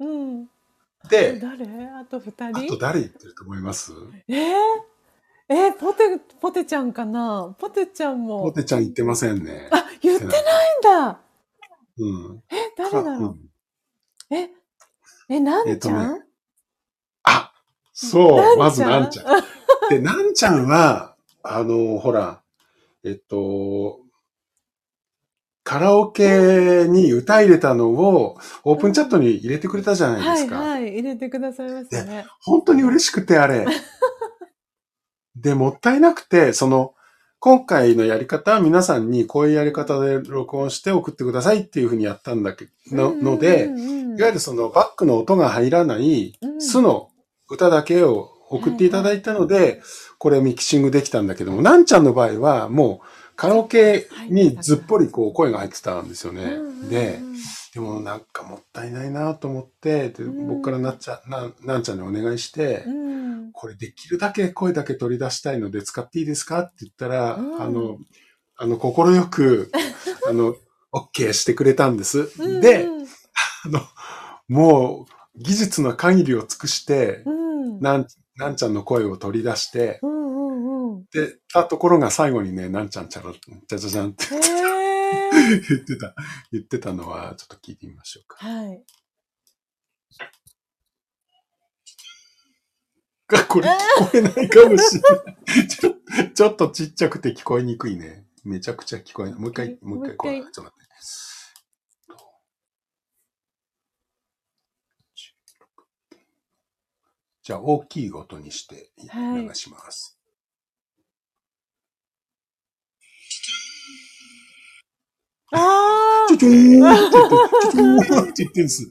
うん。で、誰？あと二あ人と誰言ってると思います？えー、えーポテ、ポテちゃんかな？ポテちゃんも。ポテちゃん言ってませんね。あ、言ってないんだうん。え、誰だろう、んえ、え、なんちゃん、えっとあ、そう、まずなんちゃん。で、なんちゃんは、あの、ほら、えっと、カラオケに歌入れたのをオープンチャットに入れてくれたじゃないですか。はいはい、入れてくださいましたね。本当に嬉しくて、あれ。で、もったいなくて、その、今回のやり方は皆さんにこういうやり方で録音して送ってくださいっていうふうにやったんだけど、ので、いわゆるそのバックの音が入らないうん。素の歌だけを送っていただいたので、これミキシングできたんだけども、なんちゃんの場合はもうカラオケにずっぽりこう声が入ってたんですよね。で、でもなんかもったいないなと思って、でうん。僕からなっちゃな、なんちゃんにお願いして、うん。これできるだけ声だけ取り出したいので使っていいですかって言ったら、うん。あの、あの、心よく、あの、OK してくれたんです。うんで、うん。あの、もう、技術の限りを尽くして、うん。なん、なんちゃんの声を取り出して。で、たところが最後にね、なんちゃんちゃら、ちゃちゃちゃんって。へー言ってた、言ってたのは、ちょっと聞いてみましょうか。はい。あこれ聞こえないかもしれない。ちょ ちょっとちっちゃくて聞こえにくいね。めちゃくちゃ聞こえない。もう一回、もう一回、ちょっと待って。じゃあ、大きい音にしてはい流します。あチュチューン。って言って、チュチューン。って言ってんです。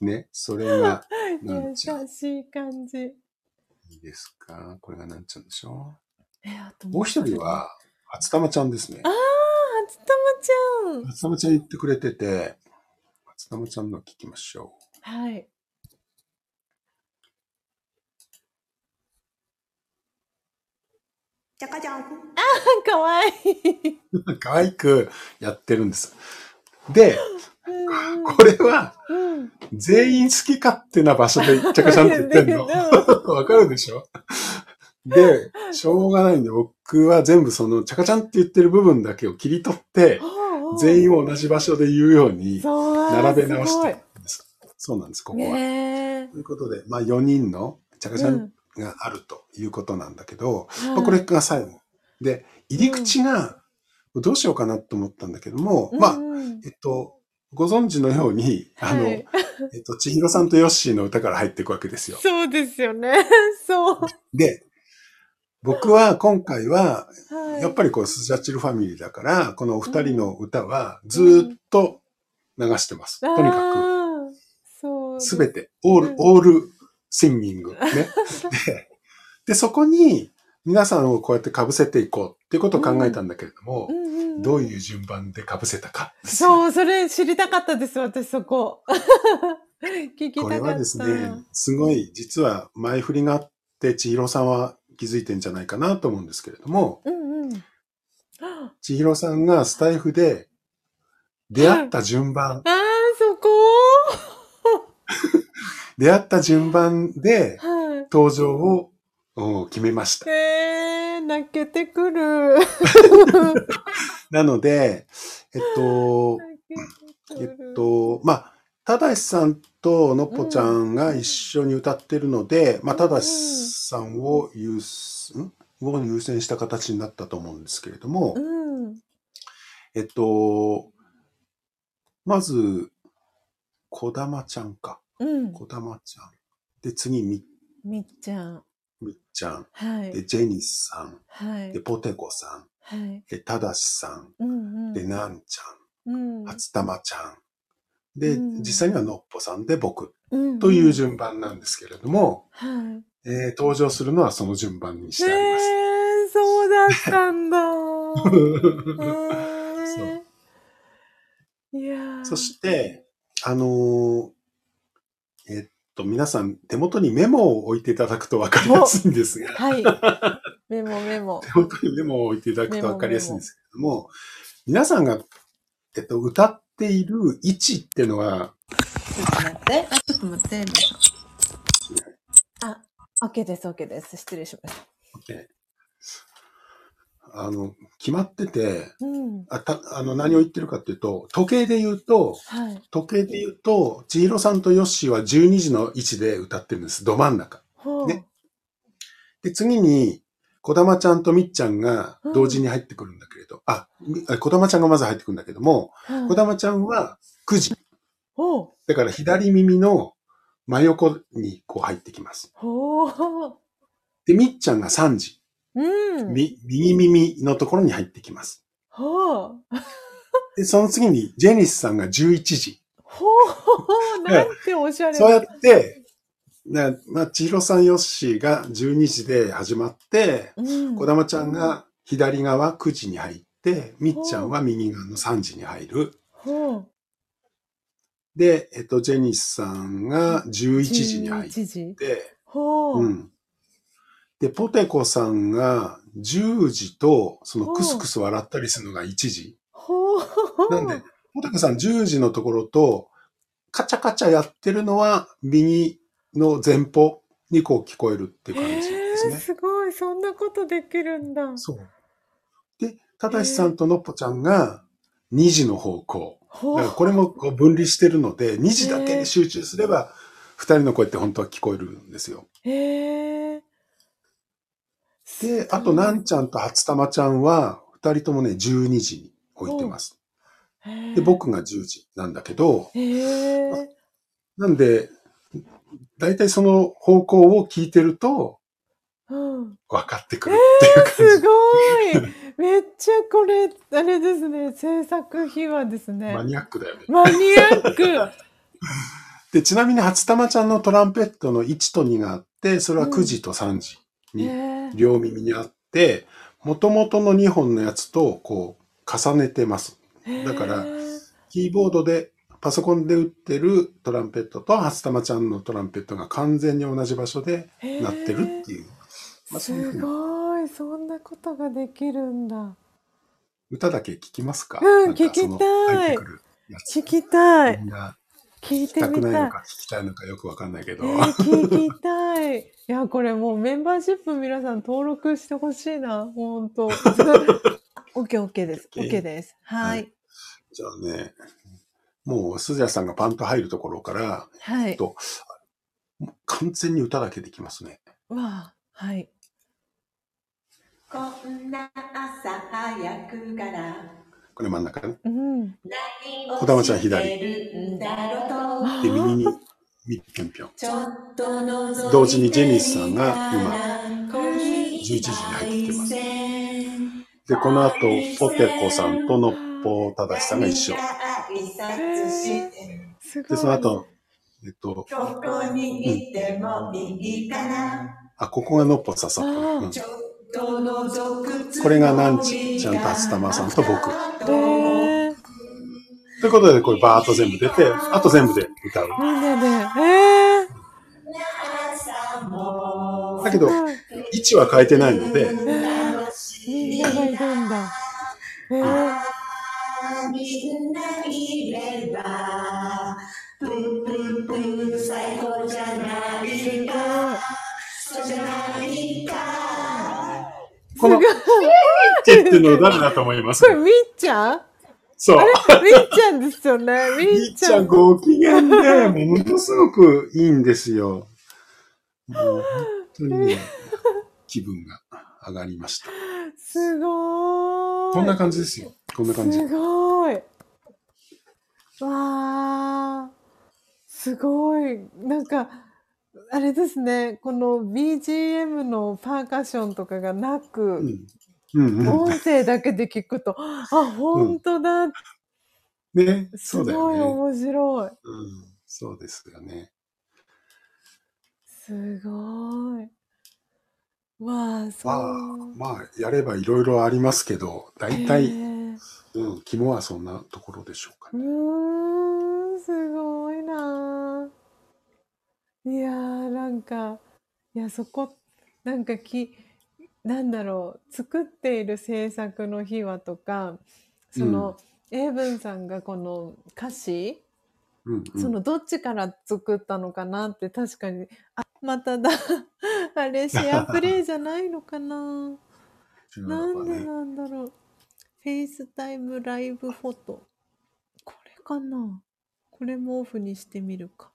ね、それが、優しい感じ。いいですかこれがなんちゃんでしょえ、あともう一人。は、初玉ちゃんですねあ。あ、初玉ち初玉ちゃん言ってくれてて、初玉ちゃんの聞きましょゃん。はい。じゃかじゃん。あ、かわいい。う。可愛くやってるんです。で、うんこれは、うん。全員好き勝手な場所でちゃかちゃんって言ってんの。わかるでしょ？で、しょうがないんで、僕は全部その、ちゃかちゃんって言ってる部分だけを切り取って、全員を同じ場所で言うように並並べ直してるんです。そうなんです、ここは。ねということで、まあ4人のちゃかえ。ちゃうんんがあるということなんだけど、まあ、はいこれが最後。で、入り口がどうしようかなと思ったんだけども、まあ、うんえっと、ご存知のように、あの、はい えっと、千尋さんとヨッシーの歌から入っていくわけですよ。そうですよね。そう。で、僕は今回は、はいやっぱりこう、スジャチルファミリーだから、このお二人の歌はずーっと流してます。とにかく、ですすべて、オール、うんオールシンギング。ね。で、で、そこに皆さんをこうやって被せていこうっていうことを考えたんだけれども、うんうんうんどういう順番で被せたかですよ。そう、それ知りたかったです、私そこ。聞きたかった。これはですね、すごい、実は前振りがあって、千尋さんは気づいてんじゃないかなと思うんですけれども、うんうん。あ千尋さんがスタイフで出会った順番、そこ出会った順番では登場をお決めましい。た。えー、泣けてくる。なので、えっと、えっ、と、まあ、ただしさんとのっぽちゃんが一緒に歌ってるので、まあ、ただしさんを優先、優先した形になったと思うんですけれども、うん。えっと、まず、こだまちゃんか。うん。こだまちゃん。で、次、み、みっちゃん。みっちゃん。で、はい。ジェニスさん。はいで、。ポテコさん。はい。で、ただしさん。うんうん。で、なんちゃうんん。初玉ちゃん。で、うん実際にはのっぽさんで僕うんという順番なんですけれども、はい。えー登場するのはその順番にしてあります。えー、そうだったんだ。そういやーそして、あのーえっと、皆さん手元にメモを置いていただくと分かりやすいんですが、はい。メモメモ。手元にメモを置いていただくと分かりやすいんですけれども、皆さんが、えっと、歌っている位置っていうのは、ちょっと待って。あ、ちょっと待って。あ、OK です、OK です。失礼しました。ねあの、決まってて、うん。あたあの何を言ってるかっていうと、時計で言うと、はい。時計で言うと、千尋さんとヨッシーは12時の位置で歌ってるんです。ど真ん中。ねで、次に、こだまちゃんとみっちゃんが同時に入ってくるんだけれど、あ、みあこだまちゃんがまず入ってくるんだけども、はいこだまちゃんは9時。だから左耳の真横にこう入ってきます。で、みっちゃんが3時。うん。み右耳のところに入ってきます。ほう。で、その次にジェニスさんが11時。ほう。なんておしゃれなそうやって、ね、まあ、千尋さんよっしーが12時で始まって、うん。こだまちゃんが左側9時に入って、みっちゃんは右側の3時に入る。ほう。で、えっと、ジェニスさんが11時に入っ11時。て、ほう。うん。で、ポテコさんが10時と、そのクスクス笑ったりするのが1時。ほう。なんで、ポテコさん10時のところと、カチャカチャやってるのは右の前方にこう聞こえるっていう感じですえー、ね。すごい。そんなことできるんだ。そう。で、ただしさんとのっぽちゃんが2時の方向。ほう。だからこれもこう分離してるので、2時だけに集中すれば、2人の声って本当は聞こえるんですよ。へえ。で、あと、なんちゃんと初玉ちゃんは、2人ともね、12時に置いてます。で、僕が10時なんだけど。なんで、だいたいその方向を聞いてると、うん。分かってくるっていう感じ。すごい。めっちゃこれ、あれですね。制作秘話ですね。マニアックだよね。マニアック。で、ちなみに初玉ちゃんのトランペットの1と2があって、それは9時と3時へにえ。両耳にあって、元々の2本のやつとこう重ねてます。だからキーボードで、パソコンで打ってるトランペットと初玉ちゃんのトランペットが完全に同じ場所でなってるっていう。まあそういうふうすにごい。そんなことができるんだ。歌だけ聞きますか？うん聞きたい聞きたい聞い聞きたくてみたいのか聞きたいのかよくわかんないけど。えー、聞きたい。いや、これもうメンバーシップ皆さん登録してほしいな。ほんと。オッケーオッケーです。オ OK ッケーです。はい。じゃあね、もう、鈴谷さんがパンと入るところから、はい。と完全に歌だけできますね。わあ、はい。こんな朝早くからこれ真ん中ね。うん。何児玉ちゃんをしてるんだろうとで、右に、みっぴょんぴょん。ちょっと覗いて同時にジェニスさんが今11時に入ってきてます。で、この後、ポテコさんとのっぽただしさんが一緒。で、その後、えっと、あ、ここがのっぽささうん。これがなんちちゃんと初玉さんと僕。えー、ということで、これバーっと全部出て、あと全部で歌う。みんなで。えー、だけど位置は変えてないので、みんながいるんだ。えー、みんないればプンプンプン最高じゃないそうじゃないかこの、って言ってるの誰だと思いますこれ、みっちゃんそう。みっちゃんですよね。みみっちゃんゃん。ご機嫌で、ものすごくいいんですよ。もう本当にね、気分が上がりました。すごーい。こんな感じですよ。こんな感じ。すごい。わー。すごい。なんか、あれですね。この BGM のパーカッションとかがなく、うん。うんうん。音声だけで聞くと、あ、本当だ。ね、すそうだごいよね。面白い。うん、そうですよね。すごい。わあ、そまあう。、まあ、やればいろいろありますけど、大へ体、ーうん、肝はそんなところでしょうかうね。ーん、すごいなあ。いやー、なんか、いや、そこ、なんかき、なんだろう、作っている制作の秘話とか、その、えーぶんさんがこの歌詞うんうんそのどっちから作ったのかなって確かに、あ、まただ。あれ、 SharePlay じゃないのかな 違うなんで。なんだろう。 FaceTime Live Photos。これかなこれもオフにしてみるか。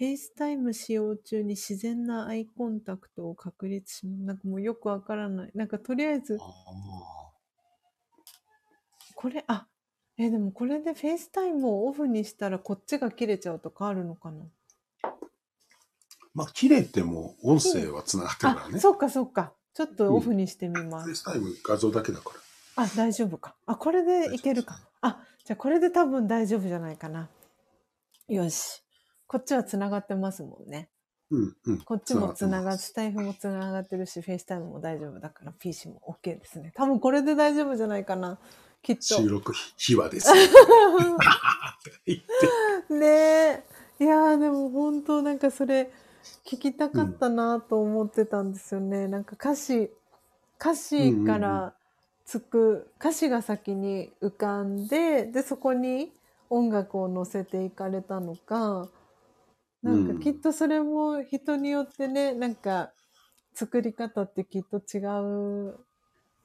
FaceTime 使用中に自然なアイコンタクトを確立し、なんかもうよくわからない。なんかとりあえず、あこれ、あ、え、でもこれで FaceTime をオフにしたらこっちが切れちゃうとかあるのかな？ーまあ、切れても音声は繋がってるからあ、ね。そっかそっか。ちょっとオフにしてみます。フェイスタイム画像だけだから。あ、大丈夫か。あ、これでいけるか。あ、じゃあこれで多分大丈夫じゃないかな。よし。こっちは繋がってますもんね。うんうん。こっちも繋がっ、てスタイフも繋がってるし、 FaceTime も大丈夫だから、PC も OK ですね。多分これで大丈夫じゃないかな。きっと。収録秘話です。ねえ。いやーでも本当なんかそれ聞きたかったなと思ってたんですよね。なんか歌詞、歌詞からつく、歌詞が先に浮かんで、で、そこに音楽を乗せていかれたのか、なんかうんきっとそれも人によってね、なんか作り方ってきっと違う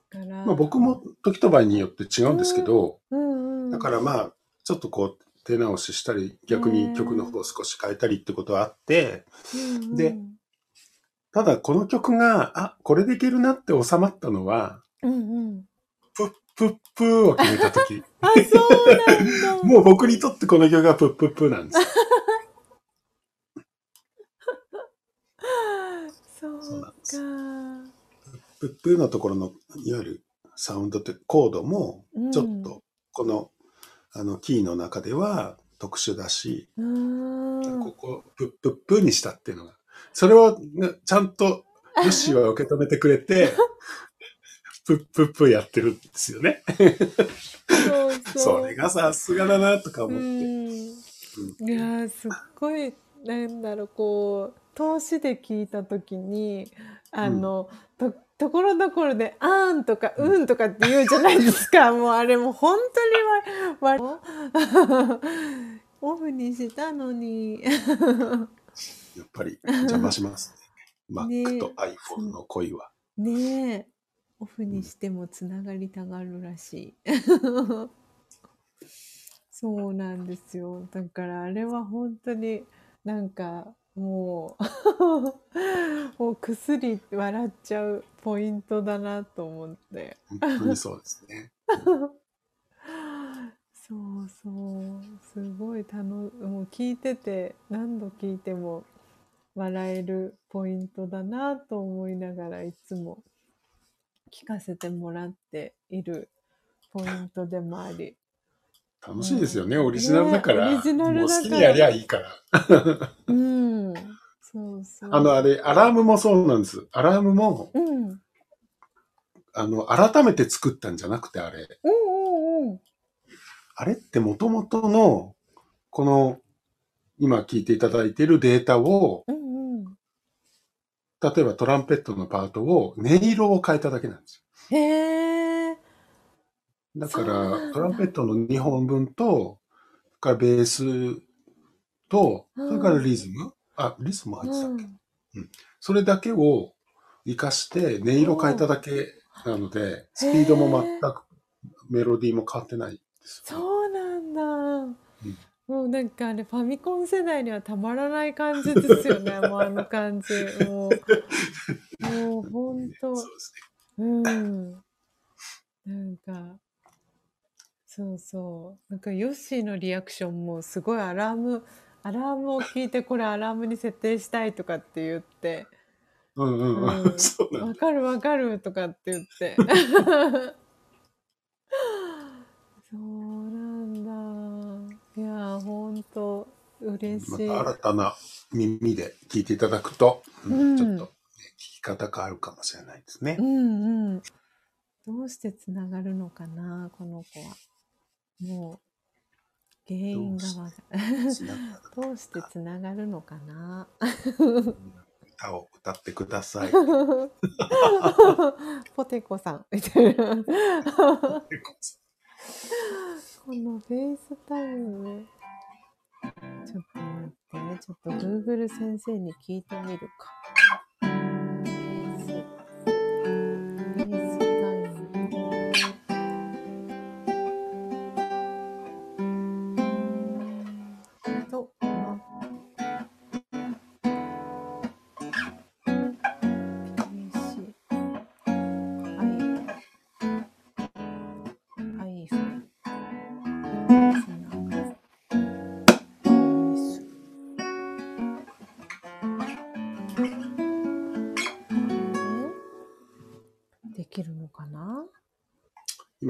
から。まあ、僕も時と場合によって違うんですけど、うんうん。だからまあ、ちょっとこう、手直ししたり、逆に曲の方を少し変えたりってことはあって、うんうん、でただこの曲が、あ、これでいけるなって収まったのは、うんうん。プップップーを決めたとき、あ、そうなんだ。もう僕にとってこの曲がプップップーなんです。そうなんですか。プップーのところの、いわゆるサウンドってコードも、ちょっと、この、あの、キーの中では特殊だし、うーん。ここ、プップップーにしたっていうのが、それを、ね、ちゃんと、ヨッシーは受け止めてくれて、プップップーやってるんですよね。それがさすがだなとかう思って。ん。いやー、すっごい、なんだろう、こう、投資で聞いたときに、あの、と、ところどころで、あーんとか、うんとかって言うじゃないですか。もうあれもう本当にわ、わ、オフにしたのに。やっぱり邪魔しますね。ね Mac と iPhone の恋は。ねえ、オフにしてもつながりたがるらしい。そうなんですよ。だからあれは本当になんかもう、もうくすり笑っちゃうポイントだなと思って。本当にそうですね。そうそう。すごい楽、もう聞いてて何度聞いても笑えるポイントだなと思いながらいつも聞かせてもらっているポイントでもあり。楽しいですよね。オリジナルだから。ねオリジナルだからもう好きにやりゃいいから。うん。そうそう。あの、あれ、アラームもそうなんです。アラームも、うん。あの、改めて作ったんじゃなくて、あれ。うんうんうん。あれって元々の、この、今聞いていただいているデータを、うんうん。例えばトランペットのパートを、音色を変えただけなんですよ。へえ。だから、トランペットの2本分と、それからベースと、それからリズム、あ、リズム入ってたっけ、それだけを活かして音色変えただけなので、スピードも全くメロディーも変わってないですよね、そうなんだ。もうなんかあれファミコン世代にはたまらない感じですよね。もうあの感じ。もう、もう本当。そうですうん。なんか、そうそう。なんかヨッシーのリアクションもすごいアラーム、アラームを聞いてこれアラームに設定したいとかって言って、ね。うんうんうん。う。わかるわかるとかって言って。そうなんだ。いやー、ほんと、嬉しい。また新たな耳で聞いていただくと、うんうんちょっと、ね、聞き方変わるかもしれないですねう。んうん。どうしてつながるのかな、この子は。もう、原因がわかつながるどうしてつながるのかな？歌を歌ってください。ポテコさん、みたいな。この FaceTime ね。ちょっと待って、ちょっと Google 先生に聞いてみるか。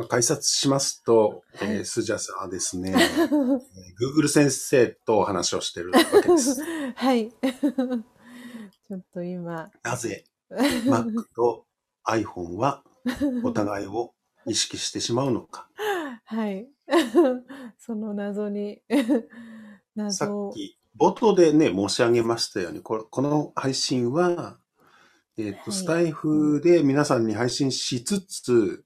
今解説しますと、えースジャさんはですね、えー Google 先生とお話をしてるわけです。はい。ちょっと今、なぜ Mac と iPhone はお互いを意識してしまうのか。はい。その謎に、さ謎を。っき冒頭でね、申し上げましたように、この配信は、えっ、と、はいスタイフで皆さんに配信しつつ、はい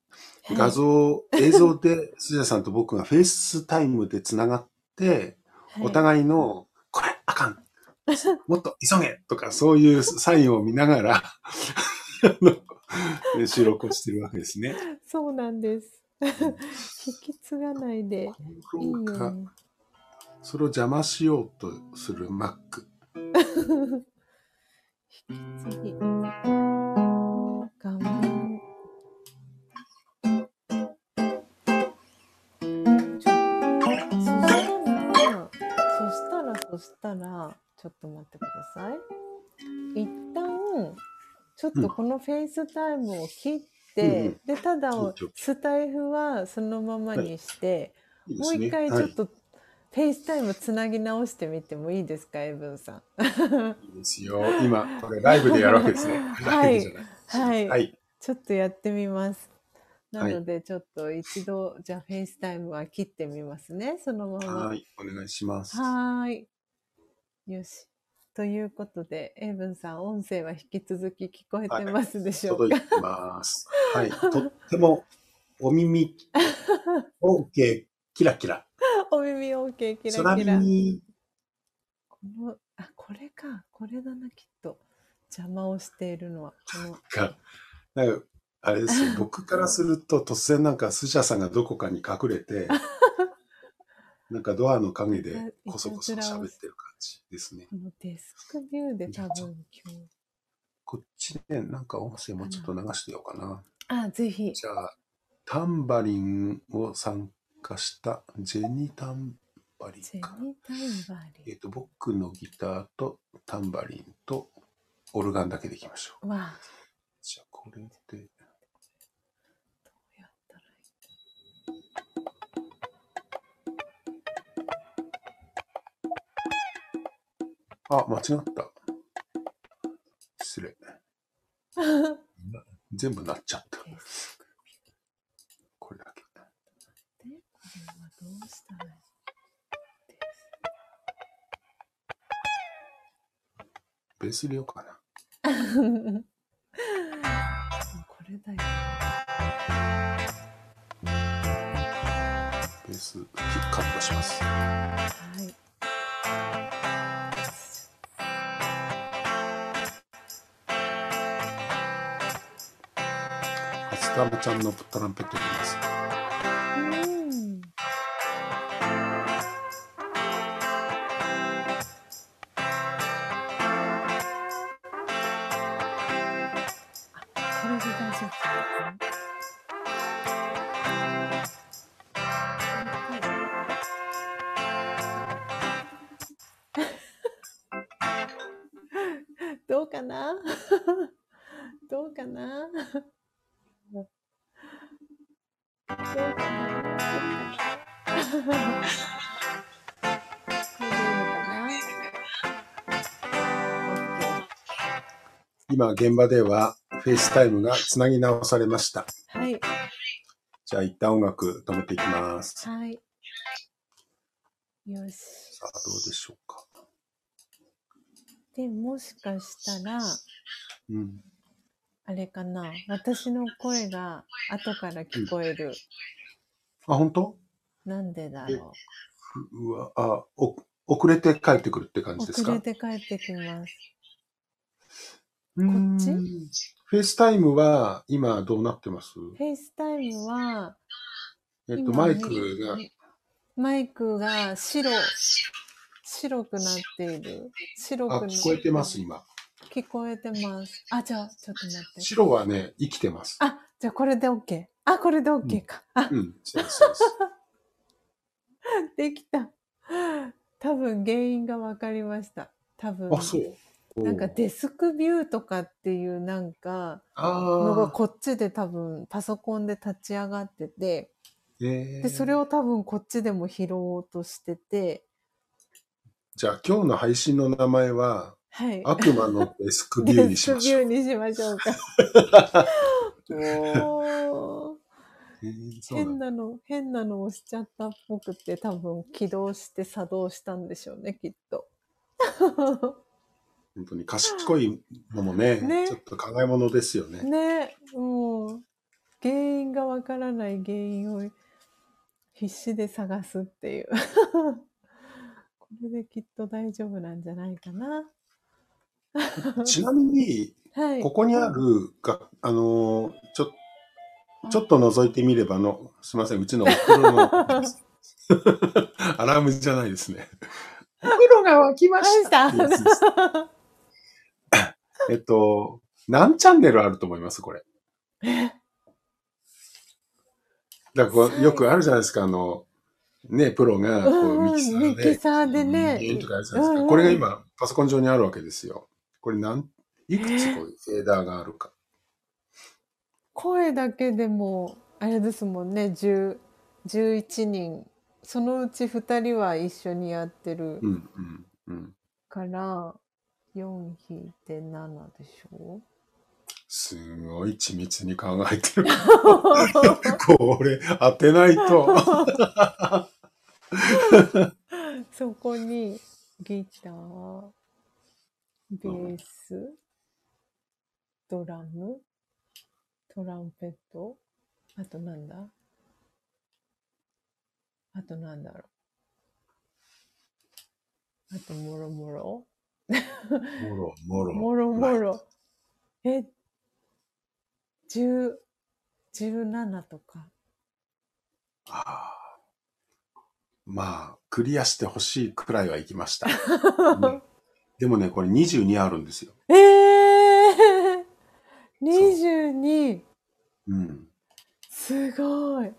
画像、映像でスジャさんと僕が FaceTime でつながって、はいお互いの、これ、あかん。もっと急げとか、そういうサインを見ながら、収録をしてるわけですね。そうなんです。引き継がないでいいよがね。それを邪魔しようとする Mac。引き継ぎ。画面。そしたら、ちょっと待ってください。一旦、ちょっとこの FaceTime を切って、うんうんで、ただスタイフはそのままにして、いいもう一回ちょっはと FaceTime つなぎ直してみてもいいですか、えーぶんさん。い、いいですよ。今、これライブでやるわけですね。はいはいはい。ちょっとやってみます。なはいので、ちょっと一度、じゃあ FaceTime は切ってみますね、そのまま。はい。お願いします。はーい。よし。ということで、えーぶんさん、音声は引き続き聞こえてますでしょうか、届いてます。はい。とっても、お耳、OK、キラキラ。お耳 OK、キラ空キラ。耳、この、あ、これか。これだな、きっと。邪魔をしているのは。この、が、なんかあれですよ、僕からすると突然なんかスジャさんがどこかに隠れて、なんかドアの陰でこそこそ喋ってる感じですね。このデスクビューで多分今日。こっちでなんか音声もうちょっと流してようかな。あ、ぜひ。じゃあ、タンバリンを参加したジェニータンバリジェニンかな。ータイムバリえっ、と、僕のギターとタンバリンとオルガンだけでいきましょう。ー。わあ、じゃあ、これで、あ、間違った。失礼。全部なっちゃった。これだけ。で、これはどうしたらベース入れようかな。これだよ。ベースカットします。はい。スカルちゃんのトランペット入れます。今、現場では FaceTime がつなぎ直されました。はい。じゃあ、一旦音楽止めていきます。はい。よし。さあ、どうでしょうか。で、もしかしたら、うん。あれかな。私の声が後から聞こえる。あ、本当？なんでだろうわ、あ、お、遅れて帰ってくるって感じですか？遅れて帰ってきます。ここっち？ FaceTime は今どうなってます？フェイスタイムは、えっと、今マイクが、マイクが白、白くなっている。白くあ、なって聞こえてます、今。聞こえてます。あ、じゃあ、ちょっと待って。白はね、生きてます。あ、じゃあこれで OK。あ、これで OK か。あ、うん、そうです、そうです。できた。多分原因が分かりました。多分。あ、そう。なんかデスクビューとかっていうなんかのがあこっちで多分パソコンで立ち上がってて、ーえーで、それを多分こっちでも拾おうとしてて、じゃあ今日の配信の名前は、はい。悪魔のデスクビューにしましょう。デスクビューにしましょうか。変なの、変なの押しちゃったっぽくて多分起動して作動したんでしょうね、きっと。本当に賢いのもね、ねちょっと考え物ですよね。ね、もう、原因がわからない原因を必死で探すっていう。これできっと大丈夫なんじゃないかな。ちなみに、はい。ここにあるが、あのーちょ、ちょっと覗いてみればの、すみません、うちのお風呂の、アラームじゃないですね。お風呂が沸きました。えっと、何チャンネルあると思います？これ。だからこうよくあるじゃないですか、あの、ね、プロがこうミキサーミキで、サーでねビーンとかやるじゃないですか。うんうんこれが今、パソコン上にあるわけですよ。これなん、いくつこういうフェーダーがあるか。声だけでも、あれですもんね、10 11人。そのうち2人は一緒にやってるうん、うん、うん。から、4引いて7でしょ？すごい緻密に考えてる。これ、当てないと。そこにギター、ベース、ドラム、トランペット、あとなんだ？あとなんだろう？あともろもろ？もろ、もろ。もろもろ。え、十、十七とか。ああまあ、クリアしてほしいくらいは行きました。うんでもね、これ22あるんですよ。ええー、22! うん。すごい。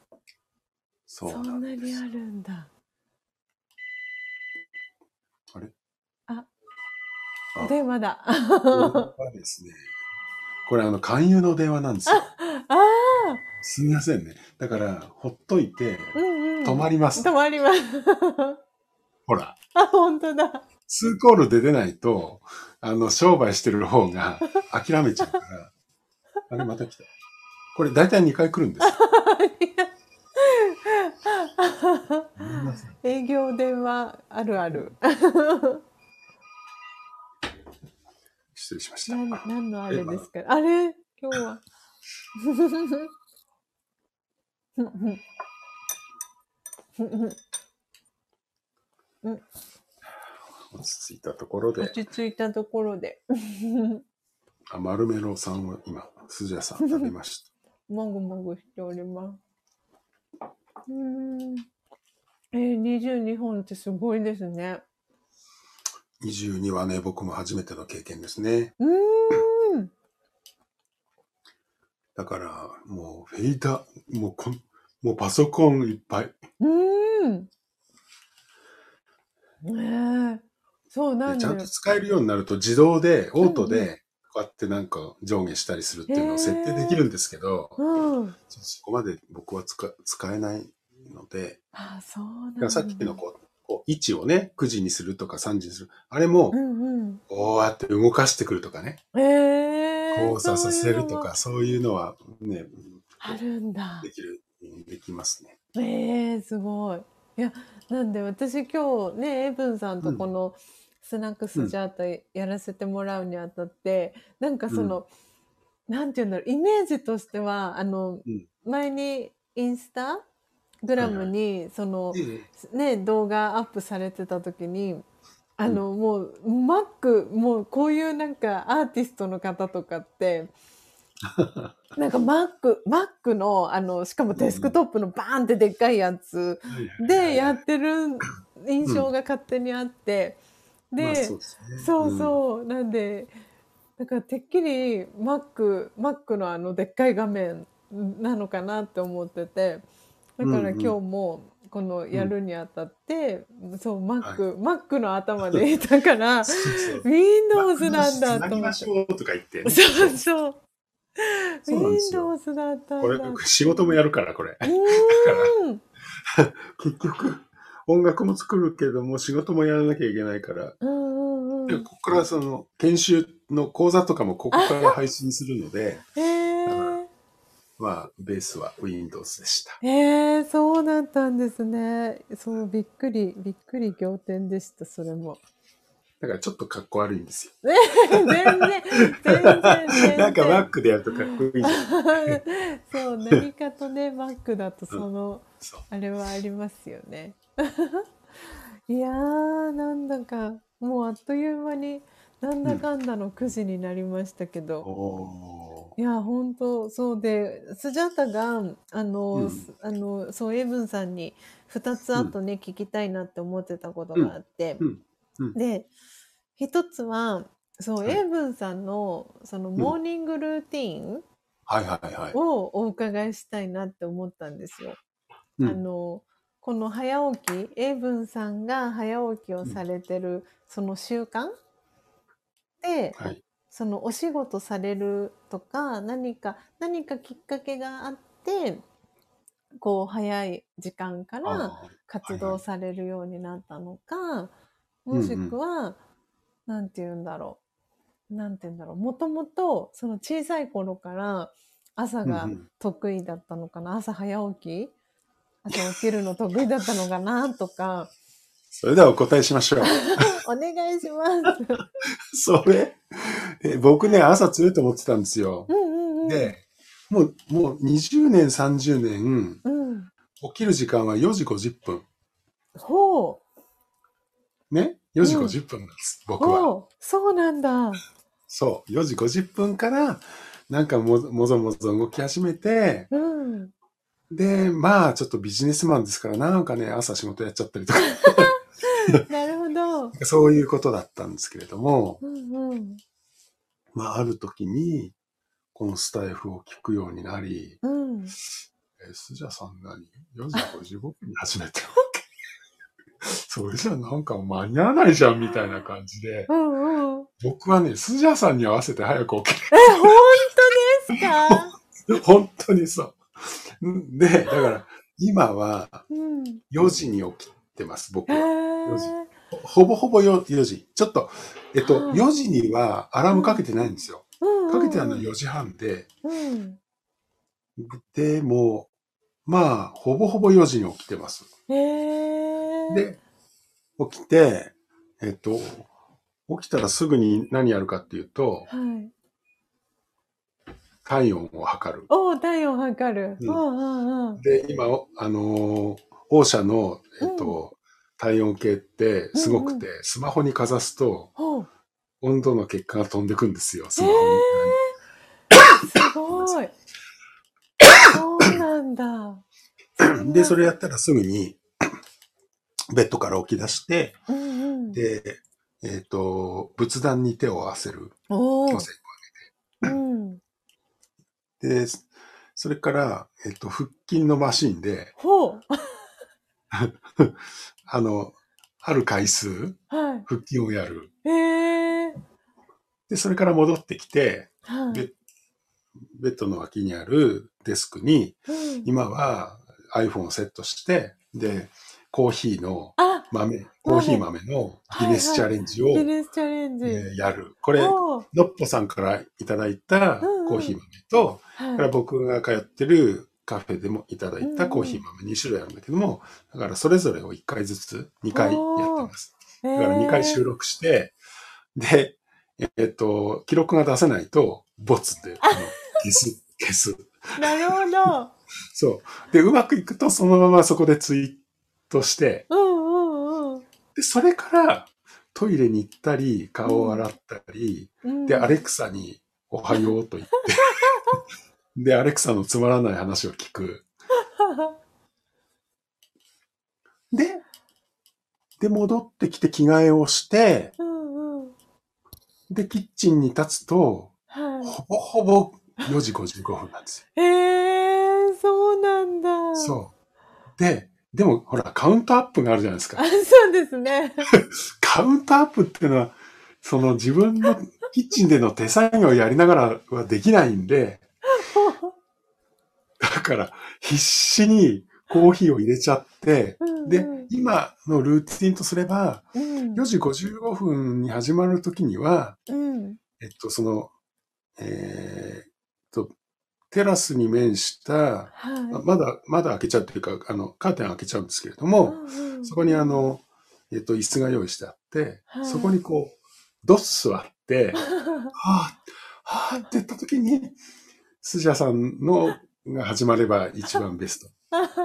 そうそ。んなにあるんだ。あ電話だ。これはですね、これあの、勧誘の電話なんですよ。ああすみませんね。だから、ほっといて、うんうん。止まります。止まります。ほら、あ、本当だ。2コールで出ないと、あの、商売してる方が諦めちゃうから、あれまた来た。これ大体2回来るんです 営業電話あるある。失礼しました。なん何のあれですか？あれ？今日は。落ち着いたところで落、ち着いたところで。あマルメロさんを今、鈴谷さん食べました。もぐもぐしております。うーん。えー、22本ってすごいですね。22はね、僕も初めての経験ですね。うーん。だから、もうフェイダー、もうこん、もうパソコンいっぱい。うーん。ねえ。そうなんちゃんと。使えるようになると自動で、オートで、こうやってなんか上下したりするっていうのを設定できるんですけど、うん。そこまで僕は使使えないので、あ、そうなんさっきのこう位置をね、9時にするとか3時にする。あれもう、んうん。こうやって動かしてくるとかね、ええー。交差させるとか、そういうのはね、あるんだで。きる、できますね。ええー、すごい。いや、なんで私今日ね、エブンさんとこのスナックスジャータやらせてもらうにあたって、なんかその、なんていうんだろう、イメージとしては、あの、うん前にインスタグラムにそのええ。ね動画アップされてた時にあのもうマックもうこういうなんかアーティストの方とかって なんかマックマックのあのしかもデスクトップのバーンってでっかいやつでやってる印象が勝手にあって、で、まあそうですね。そうそう、なんで、だからてっきり Mac、Mac のあのでっかい画面なのかなって思ってて、だからうんうん今日もこのやるにあたって、そう、Mac、Mac の頭でいたから、そうそう Windows なんだと思って。とか言ってね、そうそう。Windows だったんこれだ。仕事もやるから、これ。うーん。結局、音楽も作るけども、仕事もやらなきゃいけないから、うんうんうん。でここからその、研修の講座とかもここから配信するので、へえ。まあ、ベースは Windows でした。えー、そうだったんですね。そう、びっくり、びっくり仰天でした、それも。だからちょっとかっこ悪いんですよ。全然、全然、全然。なんか Mac でやるとかっこいいじゃん。そう、何かとね、Mac だとその、そう。あれはありますよね。いやー、なんだか、もうあっという間に、なんだかんだの9時になりましたけど。おいや、本当そうで、スジャータが、あの、うん。すあの、そう、エイブンさんに2つあとね、聞きたいなって思ってたことがあって、うん。うん。で、一つは、そう、はい。エイブンさんの、その、モーニングルーティン。をお伺いしたいなって思ったんですよ。うん。あの、この早起き、エイブンさんが早起きをされてる、その習慣で、はい。そのお仕事されるとか何か何かきっかけがあってこう早い時間からあ活動されるようになったのか、いはいもしくは、なんて言うんだろう。なんて言うんだろう。もともとその小さい頃から朝がうんうん。得意だったのかな、朝早起き？朝起きるの得意だったのかなとかそれではお答えしましょう。お願いします。それ、え僕ね、朝強いと思ってたんですよ。うんうんうん。で、もう、もう20年、30年、うん。起きる時間は4時50分。ほう。ね ?4 時50分なんです、僕は。おうそうなんだ。そう。4時50分から、なんかももぞもぞ動き始めて、うん。で、まあ、ちょっとビジネスマンですから、なんかね、朝仕事やっちゃったりとか、なるほど。そういうことだったんですけれども、うんうん。まあ、ある時に、このスタイフを聞くようになり、うん。え、スジャさん何 ?4 時55分に始めたわけ それじゃなんか間に合わないじゃんみたいな感じで、うんうん。僕はね、スジャさんに合わせて早く起きえ、本当ですか？る。本当にそう。んで、だから、今はうん。4時に起きてます、僕へは。ー4時ほぼほぼ 4, 4時。ちょっと、えっと、はい4時にはアラームかけてないんですよ。うんうんかけてあるの4時半で、うん。で、もう、まあ、ほぼほぼ4時に起きてます。で、起きて、えっと、起きたらすぐに何やるかっていうと、はい。体温を測る。おう、体温測る。で、今、おあのー、オーシャの、えっと、体温計ってすごくて、スマホにかざすと。温度の結果が飛んでくんですよ、スマホに。すごい。そうなんだ。で、それやったらすぐに、ベッドから起き出して、うんうん。で、えっ、と、仏壇に手を合わせる。おうん。香で、それから、えっ、と、腹筋のマシンで、ほう。あの、ある回数、は腹筋をやる。で、それから戻ってきて、はい。でベッドの脇にあるデスクに、うん今は iPhone をセットして、で、コーヒーのあ、豆、コーヒー豆のギネスチャレンジを、ギネスチャレンジ。えーやる。これ、のっぽさんからいただいたうんうんコーヒー豆と、はいこれは僕が通ってるカフェでもいただいたコーヒー豆2種類あるんだけども、だからそれぞれを1回ずつ2回やってます。だから2回収録して、で、えっと、記録が出せないと、ボツで、あの消す、消す。なるほど。そう。で、うまくいくとそのままそこでツイートして、うんうんうんで、それからトイレに行ったり、顔を洗ったり、うん。で、アレクサにおはようと言って、で、アレクサのつまらない話を聞く。で、で、戻ってきて着替えをして、うんうん。で、キッチンに立つと、はほぼほぼ4時55分なんですよ。い。えー、そうなんだ。そう。で、でも、ほら、カウントアップがあるじゃないですかあ、。そうですね。カウントアップっていうのは、その自分のキッチンでの手作業をやりながらはできないんで、だから必死にコーヒーを入れちゃって、で、今のルーティンとすれば、うん、4時55分に始まるときには、うん。えっと、その、えーっと、テラスに面した、はい。まだ、まだ開けちゃうというか、あの、カーテン開けちゃうんですけれども、うんうんそこにあ、の、えっと、椅子が用意してあって、はいそこにこう、ドッ座って、はぁ、はぁって言った時に、スジャさんのが始まれば一番ベスト。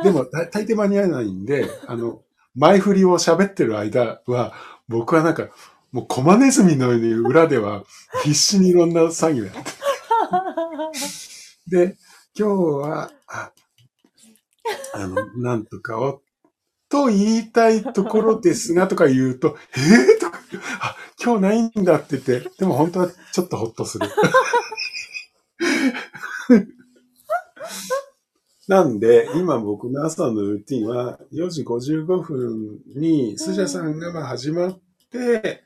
でも、大抵間に合わないんで、あの、前振りを喋ってる間は、僕はなんか、もうコマネズミのように裏では必死にいろんな詐欺をやって。で、今日は、あ、あの、なんとかを、と言いたいところですが、とか言うと、えー、とか、あ、今日ないんだって言って、でも本当はちょっとほっとする。なんで、今僕の朝のルーティンは、4時55分に、スジャさんがまあ始まって、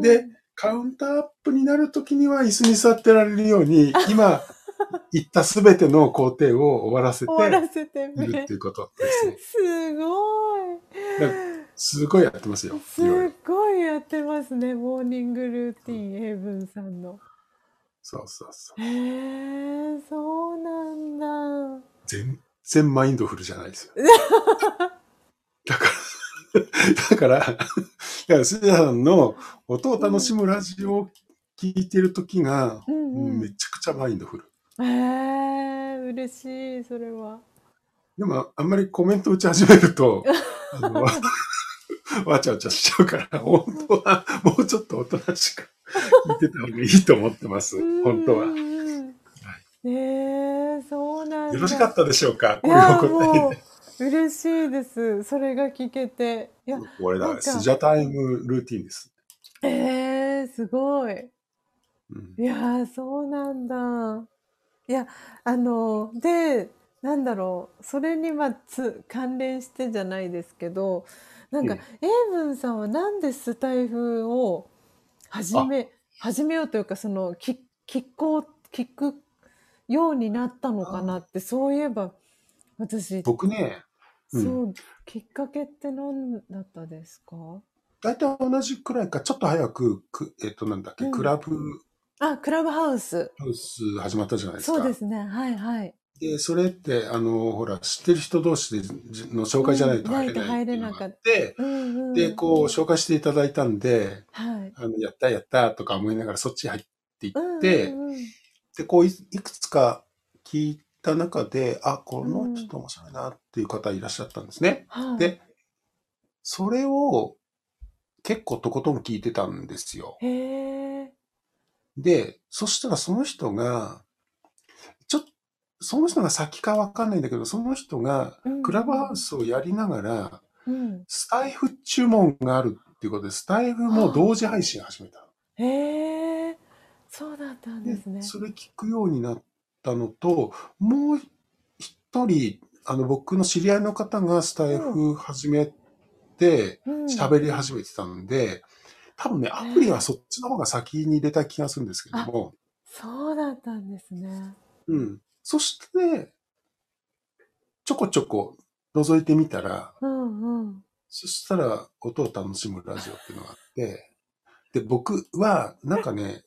で、カウンターアップになるときには椅子に座ってられるように、今 言ったすべての工程を終わらせて終わらせているねっていうことですね。すごい。すごいやってますよ。すごいやってますね、モーニングルーティン、エイブンさんの。そうそうそう。へえ、そうなんだ。全然マインドフルじゃないですよ。だから、だから、だから、スジャさんの音を楽しむラジオを聞いてるときが、うんうんめちゃくちゃマインドフル。へえ、嬉しい、それは。でも、あんまりコメント打ち始めると、あの、わちゃわちゃしちゃうから、本当はもうちょっとおとなしく聞いてた方がいいと思ってます。本当は。え、そうなんだ。よろしかったでしょうか？こいや、お答えもう、嬉しいです。それが聞けて。いや、で。これだ、スジャタイムルーティンです。ええすごい。うんいやー、そうなんだ。いや、あの、で、なんだろう、それにまあつ関連してじゃないですけど、なんか、うんエイブンさんはなんでスタイフを始め、始めようというか、その、聞聞こう、聞くようになったのかなって、そういえば、私、僕ね、うんそう、きっかけって何だったですか？大体同じくらいか、ちょっと早く、くえっと、なんだっけ、うんクラブあ、クラブハウス。ハウス始まったじゃないですか。そうですね。はいはい。で、それって、あの、ほら、知ってる人同士での紹介じゃないと入れないっていうのがあって、うんうん。で、こう、紹介していただいたんで、はい。あの、やったやったとか思いながらそっち入っていうんって、うんうんで、こうい、いくつか聞いた中で、あ、この人面白いなっていう方いらっしゃったんですね。はい、で、それを結構とことん聞いてたんですよ。で、そしたらその人が、ちょっと、その人が先かわかんないんだけど、その人がうんクラブハウスをやりながら、うん。スタイフ注文があるっていうことで、スタイフも同時配信始めた。へえ。そうだったんですね。それ聞くようになったのと、もう一人、あの、僕の知り合いの方がスタイフ始めて、うん喋り始めてたんで、多分ね、アプリはそっちの方が先に入れた気がするんですけども、そうだったんですね。うん。そして、ちょこちょこ覗いてみたら、うんうん。そしたら音を楽しむラジオっていうのがあって、で、僕はなんかね、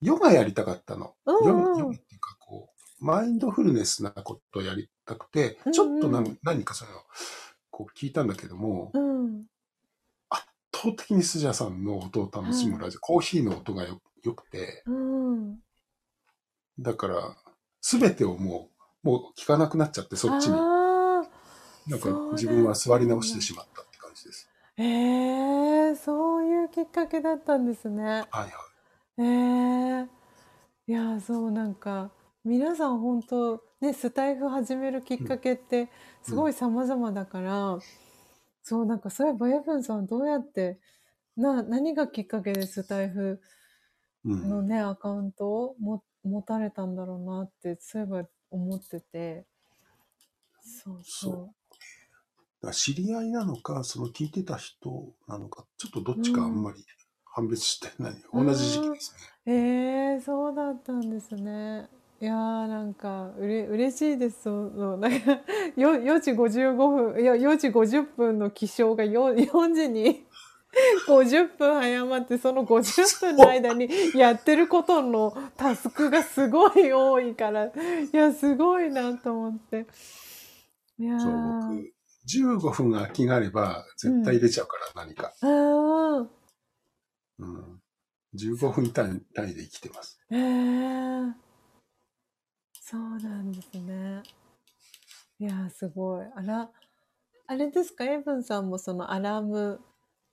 ヨガやりたかったの。うんヨガっていうかこう、マインドフルネスなことをやりたくてちょっと何何かそういうの、こう聞いたんだけども、うん。圧倒的にスジャさんの音を楽しむラジオ、コーヒーの音がよよくて、うん。だから、すべてをもう、もう聞かなくなっちゃって、そっちに。なんか自分は座り直してしまったって感じです。ええそういうきっかけだったんですね。はいはい。ええいや、そう、なんか、皆さん本当、ね、スタイフ始めるきっかけって、すごい様々だから、そう、なんか、そういえば、エブンさんどうやって、な、何がきっかけでスタイフうん。のね、アカウントをも持たれたんだろうなって、そういえば思ってて。そうそうそだから知り合いなのか、その聞いてた人なのか、ちょっとどっちかあんまり判別してない。うん同じ時期ですね。う。ええそうだったんですね。いやーなんかうれ嬉しいです。そのなんかよ4時55分いや4時50分の起床が 4, 4時に50分早まってその50分の間にやってることのタスクがすごい多いからいやすごいなと思って。いやーそう、僕、15分空きがあれば、絶対入れちゃうから、何か。あーうん。15分単位で生きてます。ええそうなんですね。いやー、すごい。あら、あれですか、エブンさんもそのアラーム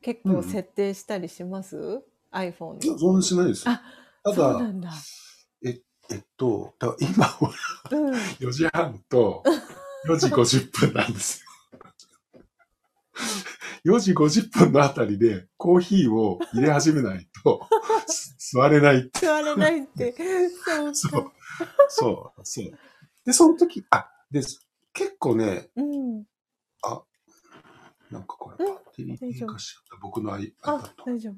結構設定したりします、?iPhone の。そんなしないですよ。あただ、そうなんだ。えっと、だ今はうん。4時半と4時50分なんですよ。4時50分のあたりでコーヒーを入れ始めないと す座れないって。座れないって。そうか。そう。そう。で、その時、あ、で、結構ね、うん。なんかこれ、バッテリー低下しちゃった。僕の iPad、大丈夫。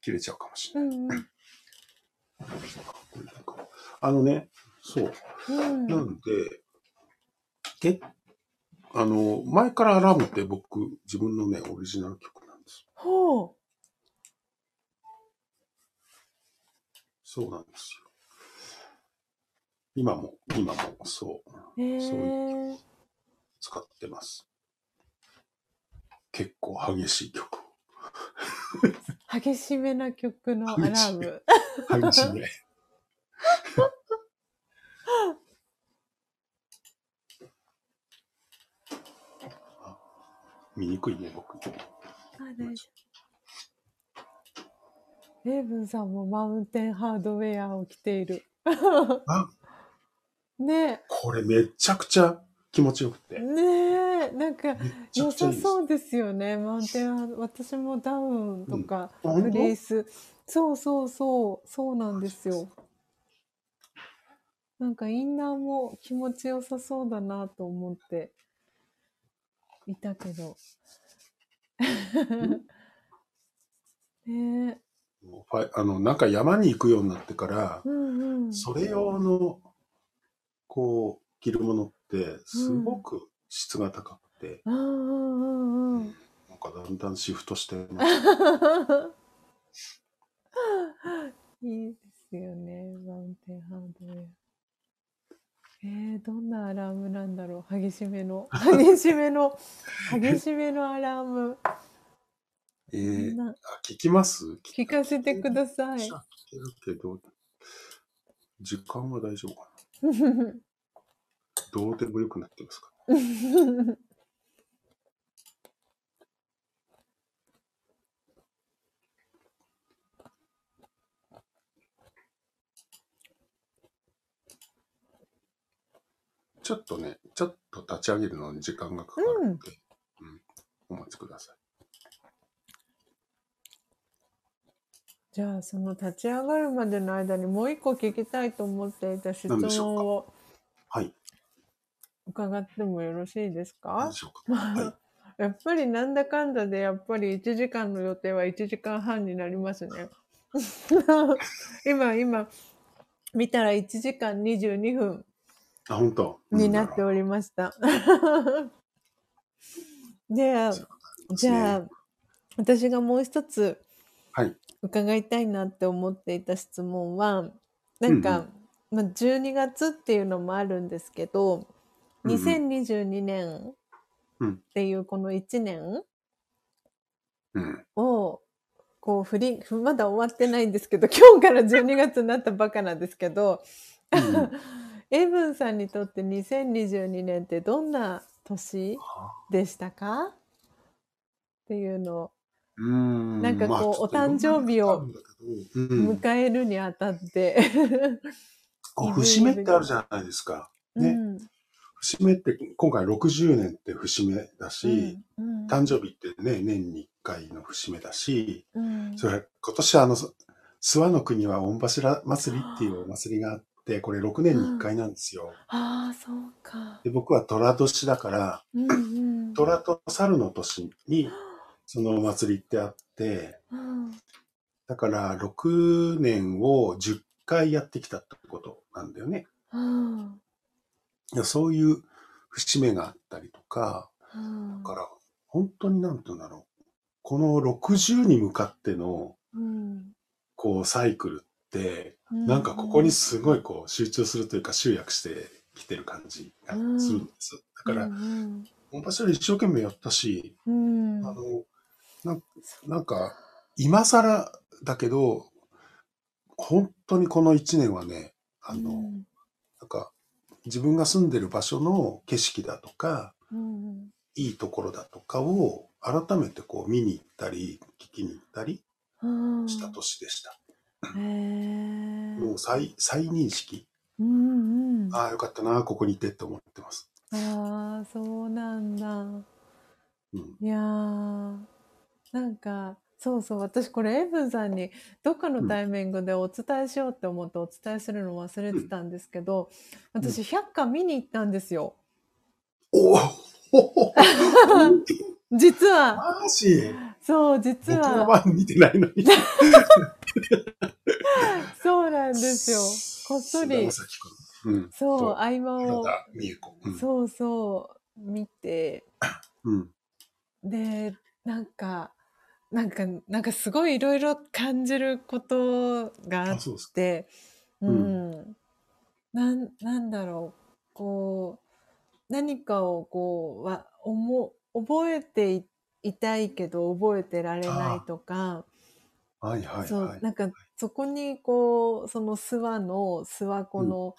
切れちゃうかもしれない。あのね、そう。うん。なんで、けあの、前からアラームって僕、自分のね、オリジナル曲なんです。ほそうなんですよ。今も、今も、そう、う。へそうえ。使ってます。結構激しい曲を。激しめな曲のアラーム。激しめ。あ見にくいね、僕。あ、大丈夫。レイブンさんもマウンテンハードウェアを着ている。あ、ねこれめちゃくちゃ気持ちよくえ、て。ねえ、なんか良。さそうですよね、マウンテンハード。私もダウンとか、あ本当？フリース。そうそうそう、そうなんですよ。なんかインナーも気持ちよさそうだなと思っていたけど。ねあの、なんか山に行くようになってから、うんうん。それ用の、こう、着るものって、すごく質が高くて、うんうん。なんかだんだんシフトしてます。いいですよね、マウンテンハードウェア。えー、どんなアラームなんだろう？激しめの。激しめの、激しめのアラーム。えー、な。あ聞きます？聞かせてください。聞けるけど、時間は大丈夫かな？どうでもよくなってますか？ちょっとね、ちょっと立ち上げるのに時間がかかるので、うんお待ちください。じゃあ、その立ち上がるまでの間にもう一個聞きたいと思っていた質問をはい。伺ってもよろしいですか？はい。やっぱりなんだかんだでやっぱり1時間の予定は1時間半になりますね。今今見たら1時間22分あ、本当？になっておりました。で、じゃあ私がもう一つはい。伺いたいなって思っていた質問はなんか、まあ、12月っていうのもあるんですけどうんうん。2022年うん。っていうこの1年うん。をこう振りまだ終わってないんですけど 今日から12月になったばかなんですけどうん エイブンさんにとって2022年ってどんな年でしたか？っていうのを。うーんなんかこうまあお誕生日を迎えるにあたって、こう節目ってあるじゃないですか。ね。うん。節目って、今回60年って節目だし、うん。誕生日ってね、年に1回の節目だし、うん。それ今年はあの、諏訪の国は御柱祭りっていうお祭りがあって、これ6年に1回なんですよ。ああそうか。で僕は寅年だから、うんうん虎と猿の年にそのお祭りってあって、うんだから6年を10回やってきたってことなんだよね。うんいやそういう節目があったりとか、うんだから本当になんて言うんだろう。この60に向かってのうんこうサイクルって、うんなんかここにすごいこう集中するというか集約してきてる感じがするんです。だから、うん本場所で一生懸命やったし、うん。あの、ななんか、今更だけど、本当にこの1年はね、あの、うん。なんか、自分が住んでる場所の景色だとか、うんいいところだとかを改めてこう見に行ったり、聞きに行ったりうんした年でした。へえもう再、再認識。うんうん。ああ、よかったな、ここにいてって思ってます。ああそうなんだ。うん。いやー。なんかそうそう私これエイブンさんにどっかのタイミングでお伝えしようって思ってお伝えするの忘れてたんですけど、私百花見に行ったんですよ。おお 実は。マジ？そう実は。番見てないのに。そうなんですよこっそりうん。そうと合間を。うん。そうそう見てうん。でなんかなんかなんかすごいいろいろ感じることがあっあ、そうですか。て、う、うんなんなんだろうこう何かをこうわ思覚えていいたいけど覚えてられないとか、はいはいはい。そうなんかそこにこうその諏訪の諏訪湖の、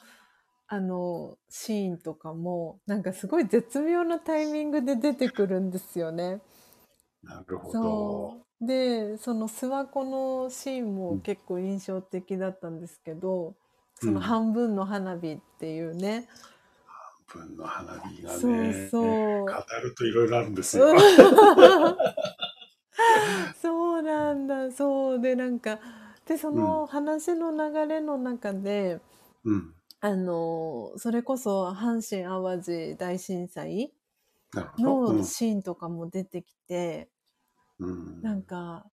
あのシーンとかもなんかすごい絶妙なタイミングで出てくるんですよね。なるほど。そうでその諏訪湖のシーンうんも結構印象的だったんですけど、そのうん半分の花火っていうね、分の花火がね。そうそう語るといろいろあるんですよ。そうなんだそうでなんかでその話の流れの中で、うん。あのそれこそ阪神・淡路大震災。のシーンとかも出てきて、うん。なんか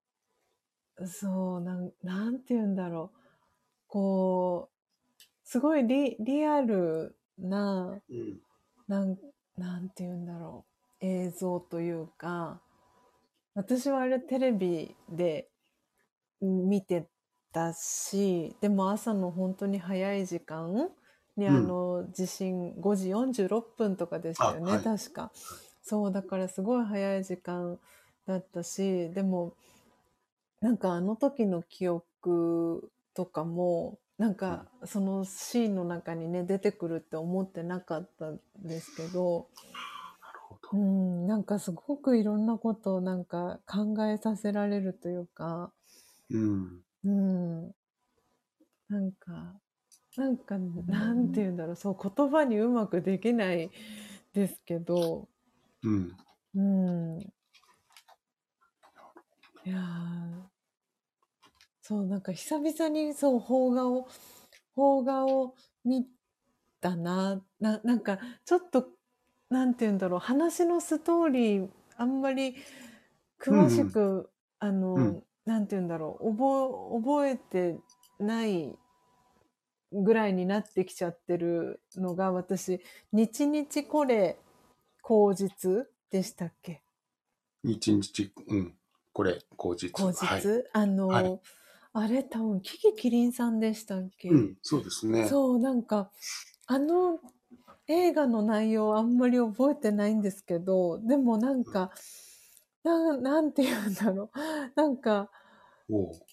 そうなんなんて言うんだろうこうすごいリリアルなうん。なんなんて言うんだろう映像というか私はあれテレビで見てたしでも朝の本当に早い時間にあうん。の地震5時46分とかでしたよね、あはい。確か。そうだからすごい早い時間だったしでもなんかあの時の記憶とかもなんかそのシーンの中にね出てくるって思ってなかったんですけど、うど。ん、なんかすごくいろんなことをなんか考えさせられるというか、うん。うん、なんかなんかなんて言うんだろう。そう言葉にうまくできないですけど、うん。うん、いやー。そうなんか久々にそう邦画を邦画を見たなななんかちょっとなんて言うんだろう話のストーリーあんまり詳しく、あの、うんなんて言うんだろう覚覚えてないぐらいになってきちゃってるのが私「日日これ口実」でしたっけ？一日、うん。これ、口実。口実、はい。あの、はいあれ多分キキキリンさんでしたっけ、うん。そうですね。そうなんかあの映画の内容あんまり覚えてないんですけどでもなんかなんなんて言うんだろう なんか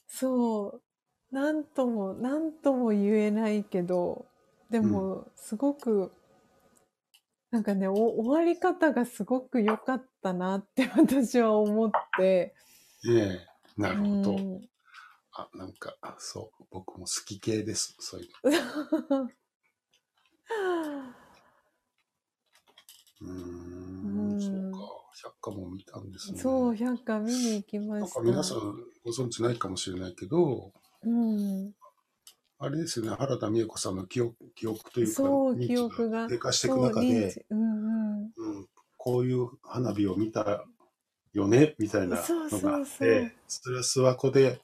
そうなんともなんとも言えないけどでも、すごく、なんかねお、終わり方がすごく良かったなって 私は思って。ええなるほど。うんあ、なんか、あそう、僕も好き系です。そういうの。うんん、そうか。百科も見たんですね。そう、百科見に行きまなんした。か皆さんご存知ないかもしれないけど、うん、あれですよね、原田美恵子さんの記憶記憶というか、そう、記憶が。低下していく中で、うんうん。うん、こういう花火を見たよね、みたいなのがあっそうて、それは諏訪湖で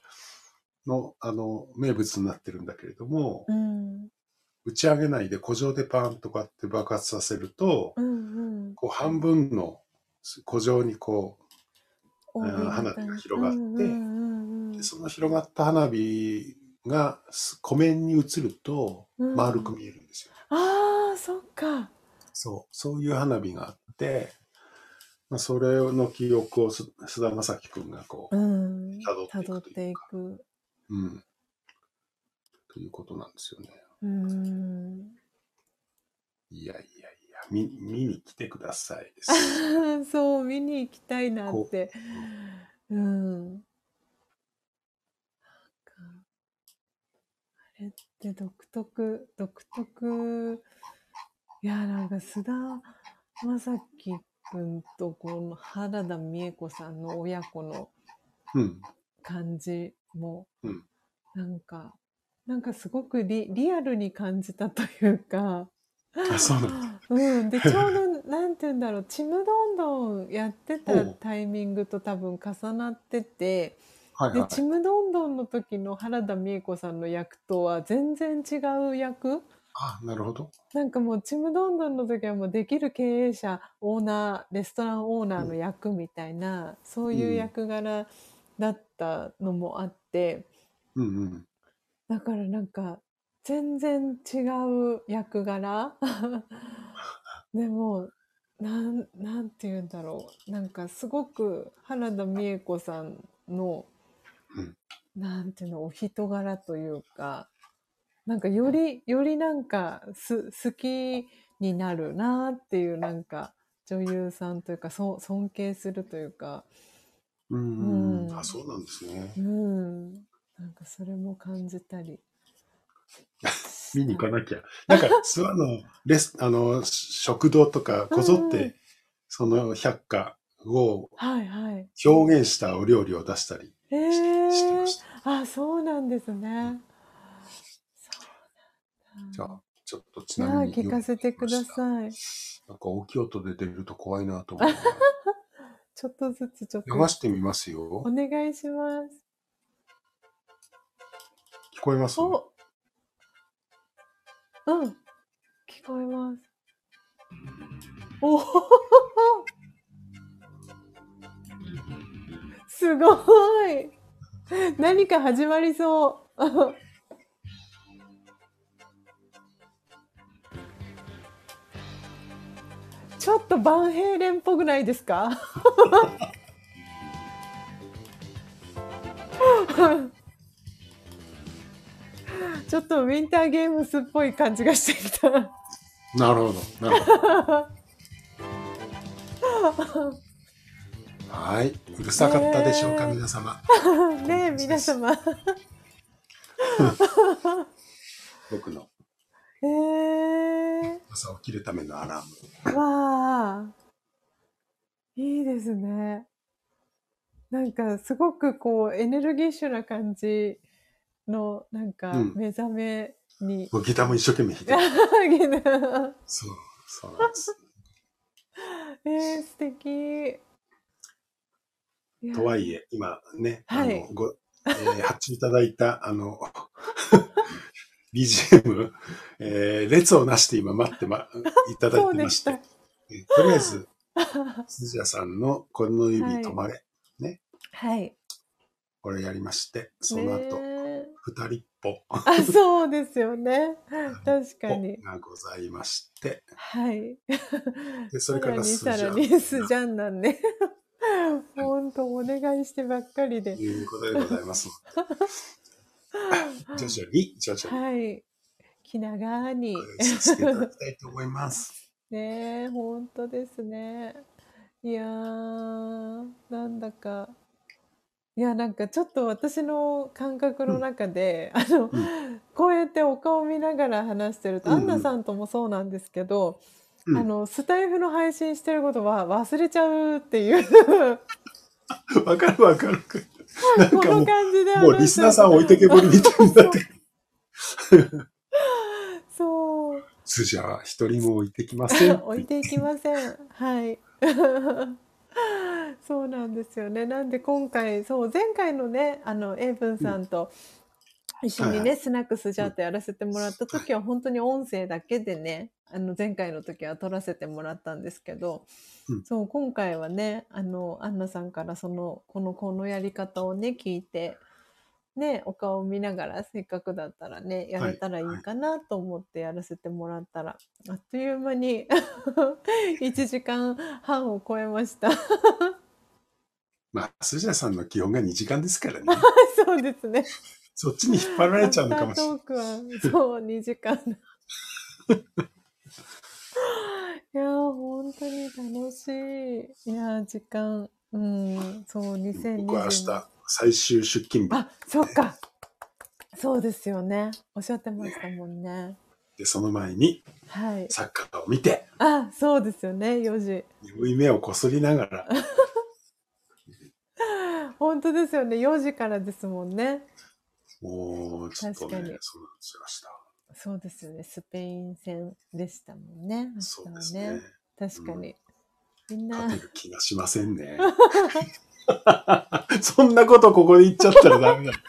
の、あの、名物になってるんだけれども、うん、打ち上げないで古城でパーンとかって爆発させると、うん、うん。こう半分の古城にこ帯みたいな花火が広がってうんうんその広がった花火がす湖面に映るとうん丸く見えるんですよ。ああ、そっか。そう、そういう花火があって、まあ、それの記憶をす菅田将暉君がこう、うん。辿っていく辿っていく。うん。ということなんですよね。うん。いやいやいや、見見に来てくださいです。そう、見に行きたいなって。うん。なんか、あれって独特、独特、いや、なんか須田将暉くんとこの原田美恵子さんの親子のうん。感じも、うんなんか、なんかすごくリリアルに感じたというか、あ、そうなんだ。うん、でちょうどなんて言うんだろう「ちむどんどん」やってたタイミングと多分重なっててで「はいはい。ちむどんどん」の時の原田美恵子さんの役とは全然違う役あ、なるほど。なんかもう「ちむどんどん」の時はもうできる経営者オーナーレストランオーナーの役みたいな、そういう役柄だったのもあって、うんうん。だからなんか全然違う役柄。でもなんなんて言うんだろう。なんかすごく原田美恵子さんの、うん。なんていうのお人柄というかなんかよりよりなんかす好きになるなっていうなんか女優さんというかそ尊敬するというか。うんうん。うん。あ、そうなんですね。う。ん。なんかそれも感じたり。見に行かなきゃ。なんか、諏訪のレス、あの、食堂とかこぞっうんて、その百科をはいはい。表現したお料理を出したりえしてまーし、た。あ、そうなんですね。そうなんだ。じゃあ、ちょっとちなみに。聞かせてくだい。さい。なんか大きい音で出ると怖いなと思う。ちょっとずつちょっと流してみますよお。願いします。聞こえます？お、うん、聞こえます。おほほほほすごい。何か始まりそう。ちょっとバンヘイレンっぽくないですか？ちょっとウィンターゲームスっぽい感じがしてきた。なるほど。なるほど。はい。うるさかったでしょうか、皆様。ねえ、皆様。僕のえー、朝起きるためのアラーム。わあ。いいですね。なんか、すごくこう、エネルギッシュな感じの、なんかうん、目覚めに。もうギターも一生懸命弾いてる。え そう、そうなんです。ー、素敵。とはいえ、今ね、はいあの、ご、えー発注いただいた、あの、BGM、えー列をなして今待ってま、いただいてまして。えーとりあえず、鈴谷さんのこの指はい止まれ、はい。これやりまして、その後、ね二人っぽあ、そうですよね。確かに。がございまして、はい。で、それからスジャンさらにスジャンなんで。本当お願いしてばっかりでと。いうことでございます。徐々に、徐々に。はい。気長に。させていただきたいと思います。ねえ、本当ですね。いやー、なんだか、いや、なんかちょっと私の感覚の中で、あの、うこうやってお顔見ながら話してると、うんうんアンナさんともそうなんですけど、うんあの、スタイフの配信してることは忘れちゃうっていう、わかるわかる。なんこかもの感じでう、もうリスナーさん置いてけぼりみたいになってる。そう。スジャは一人も置いてきません。置いていきません。はい。そうなんですよね。なんで今回、そう、前回のね、あの、エイブンさんと一緒にね、はいはいスナックスジャートやらせてもらった時は、本当に音声だけでね、あの、前回の時は撮らせてもらったんですけど、うんそう、今回はね、あの、アンナさんからその、この、このやり方をね、聞いて、ね、お顔を見ながら、せっかくだったらね、やれたらいいかなと思ってやらせてもらったら、あっという間に 1時間半を超えました。まあ、スジャさんの基本が2時間ですからね。そうですね。そっちに引っ張られちゃうのかもしれない。トークは、そう、2時間。いやー、本当に楽しい。いやー、時間。うん、そう、2020僕は明日、最終出勤日。あ、そっか。そうですよね。おっしゃってましたもんね。で、その前にはい。サッカーを見て、あ、そうですよね、4時。眠い目をこすりながら、本当ですよね、4時からですもんね。もう、ちょっとね、そうなんですよ、そうですよね、スペイン戦でしたもんね、明日。そう明日ですねはね。。確かに。みんな勝、てる気がしませんね。そんなことここで言っちゃったらダメだ。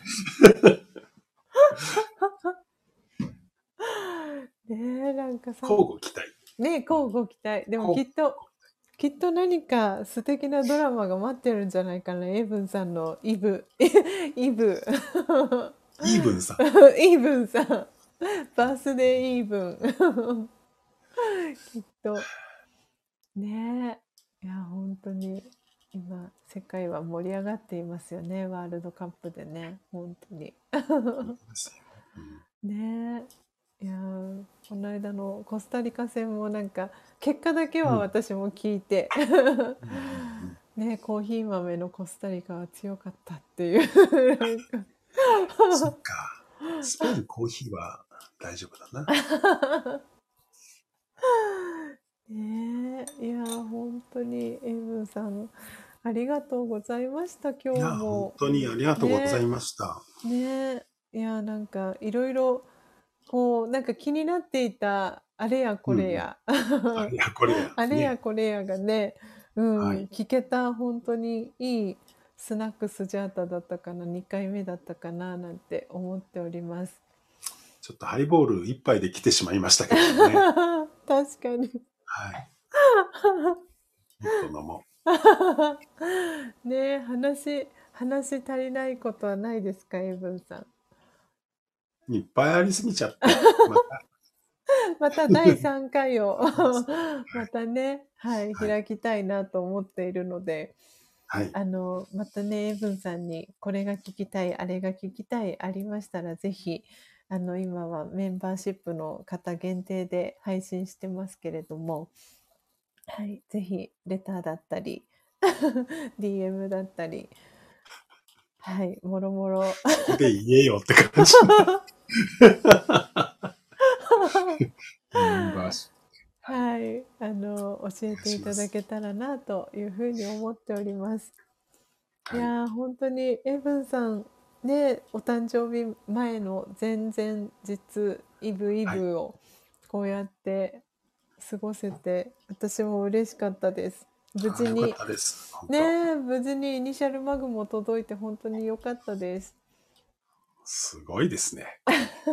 ねえ、なんかさ、交互期待。ね交互期待。でもきっと、きっと何か素敵なドラマが待ってるんじゃないかな、エイブンさんのイブ。イブ。イーブンさん。イーブンさん。バースデーイーブン。きっと。ねえ。いや、本当に、今、世界は盛り上がっていますよね、ワールドカップでね。本当に。ねえ。いやーこの間のコスタリカ戦もなんか、結果だけは私も聞いて、ねえコーヒー豆のコスタリカは強かったっていう。そっか。スペインコーヒーは大丈夫だな。ねえ、いや、本当にエイブンさん、ありがとうございました、今日も本。当にありがとうございました。ねえ、いや、なんか、いろいろ、こう、なんか気になっていた、あれやこれや、あれや、これや。あれやねこれやがね、うん、はい聞けた、本当にいいスナックスジャータだったかな、2回目だったかな、なんて思っております。ちょっとハイボール一杯で来てしまいましたけどね。確かに。はい。もっと飲も ねえ話話足りないことはないですかエイブンさんう。いっぱいありすぎちゃって。また また第3回を またねはいはい開きたいなと思っているので、はい。あのまたねエイブンさんにこれが聞きたいあれが聞きたいありましたらぜひあの今はメンバーシップの方限定で配信してますけれどもはいぜひレターだったり DM だったりはいもろもろここで言えよって感じ。メンバーシッはい、あの教えていただけたらなというふうに思っております。プいやー本当にエブンさんねお誕生日前の前々日イブイブをこうやって過ごせて、私も嬉しかったです。無事にねえ無事にイニシャルマグも届いて本当に良かったです。すごいですね。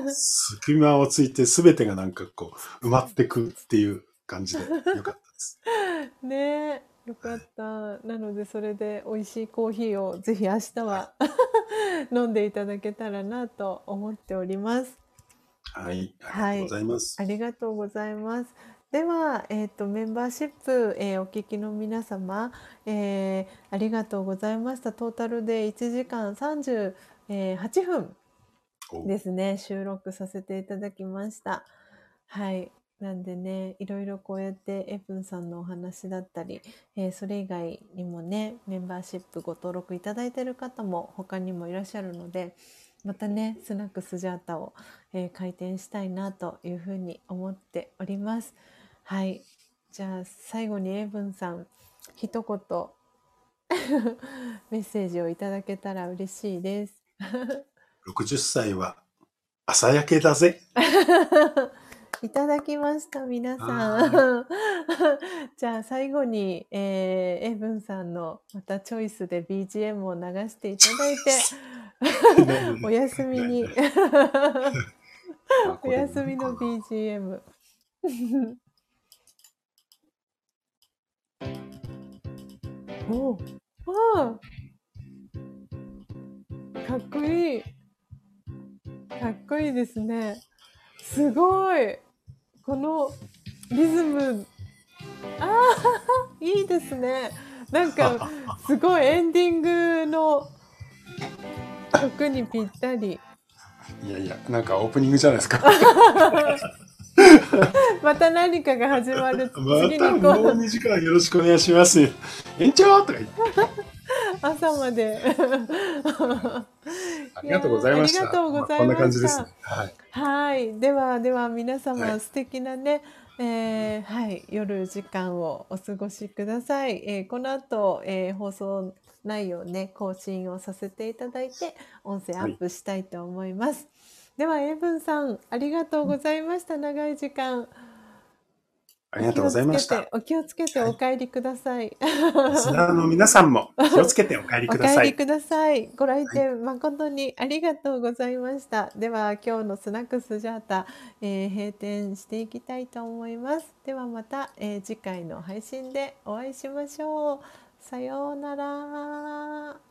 隙間をついて全てがなんかこう埋まってくっていう感じでよかったです。ねえよかった。なのでそれで美味しいコーヒーをぜひ明日は 飲んでいただけたらなと思っております。はい。ありがとうございます。ありがとうございます。では、えっ、とメンバーシップ、えーお聞きの皆様、えーありがとうございました。トータルで1時間38分お。ですね。収録させていただきました。はい。なんでねいろいろこうやってエプンさんのお話だったり、えーそれ以外にもねメンバーシップご登録いただいている方も他にもいらっしゃるのでまたねスナックスジャータを、えー開店したいなというふうに思っておりますはい。じゃあ最後にエブンさん一言。メッセージをいただけたら嬉しいです。60歳は朝焼けだぜ。いただきました皆さん。じゃあ最後に、えーエブンさんのまたチョイスで BGM を流していただいて。お休みに。おれ休みの BGM。おうああかっこいい。かっこいいですね。すごい。このリズム。ああ、いいですね。なんか、すごいエンディングの曲にぴったり。いやいや、なんかオープニングじゃないですか。また何かが始まる。次にこもうう、2時間よろしくお願いします。延長とか言って。朝まで。ありがとうございました。ありがとうございましたこんな感じですね。はい。はい、ではでは皆様、はい素敵なね、えーはい、夜時間をお過ごしください。えーこの後、えー放送内容ね更新をさせていただいて音声アップしたいと思います。ではエイブンさんありがとうございました。長い時間ありがとうございました。お気をつけてお帰りください。リスナーの皆さんも 気をつけてお帰りおください。帰りください。ご来店誠にありがとうございました。では今日のスナックスジャータ、えー閉店していきたいと思います。ではまた、えー次回の配信でお会いしましょう。さようなら。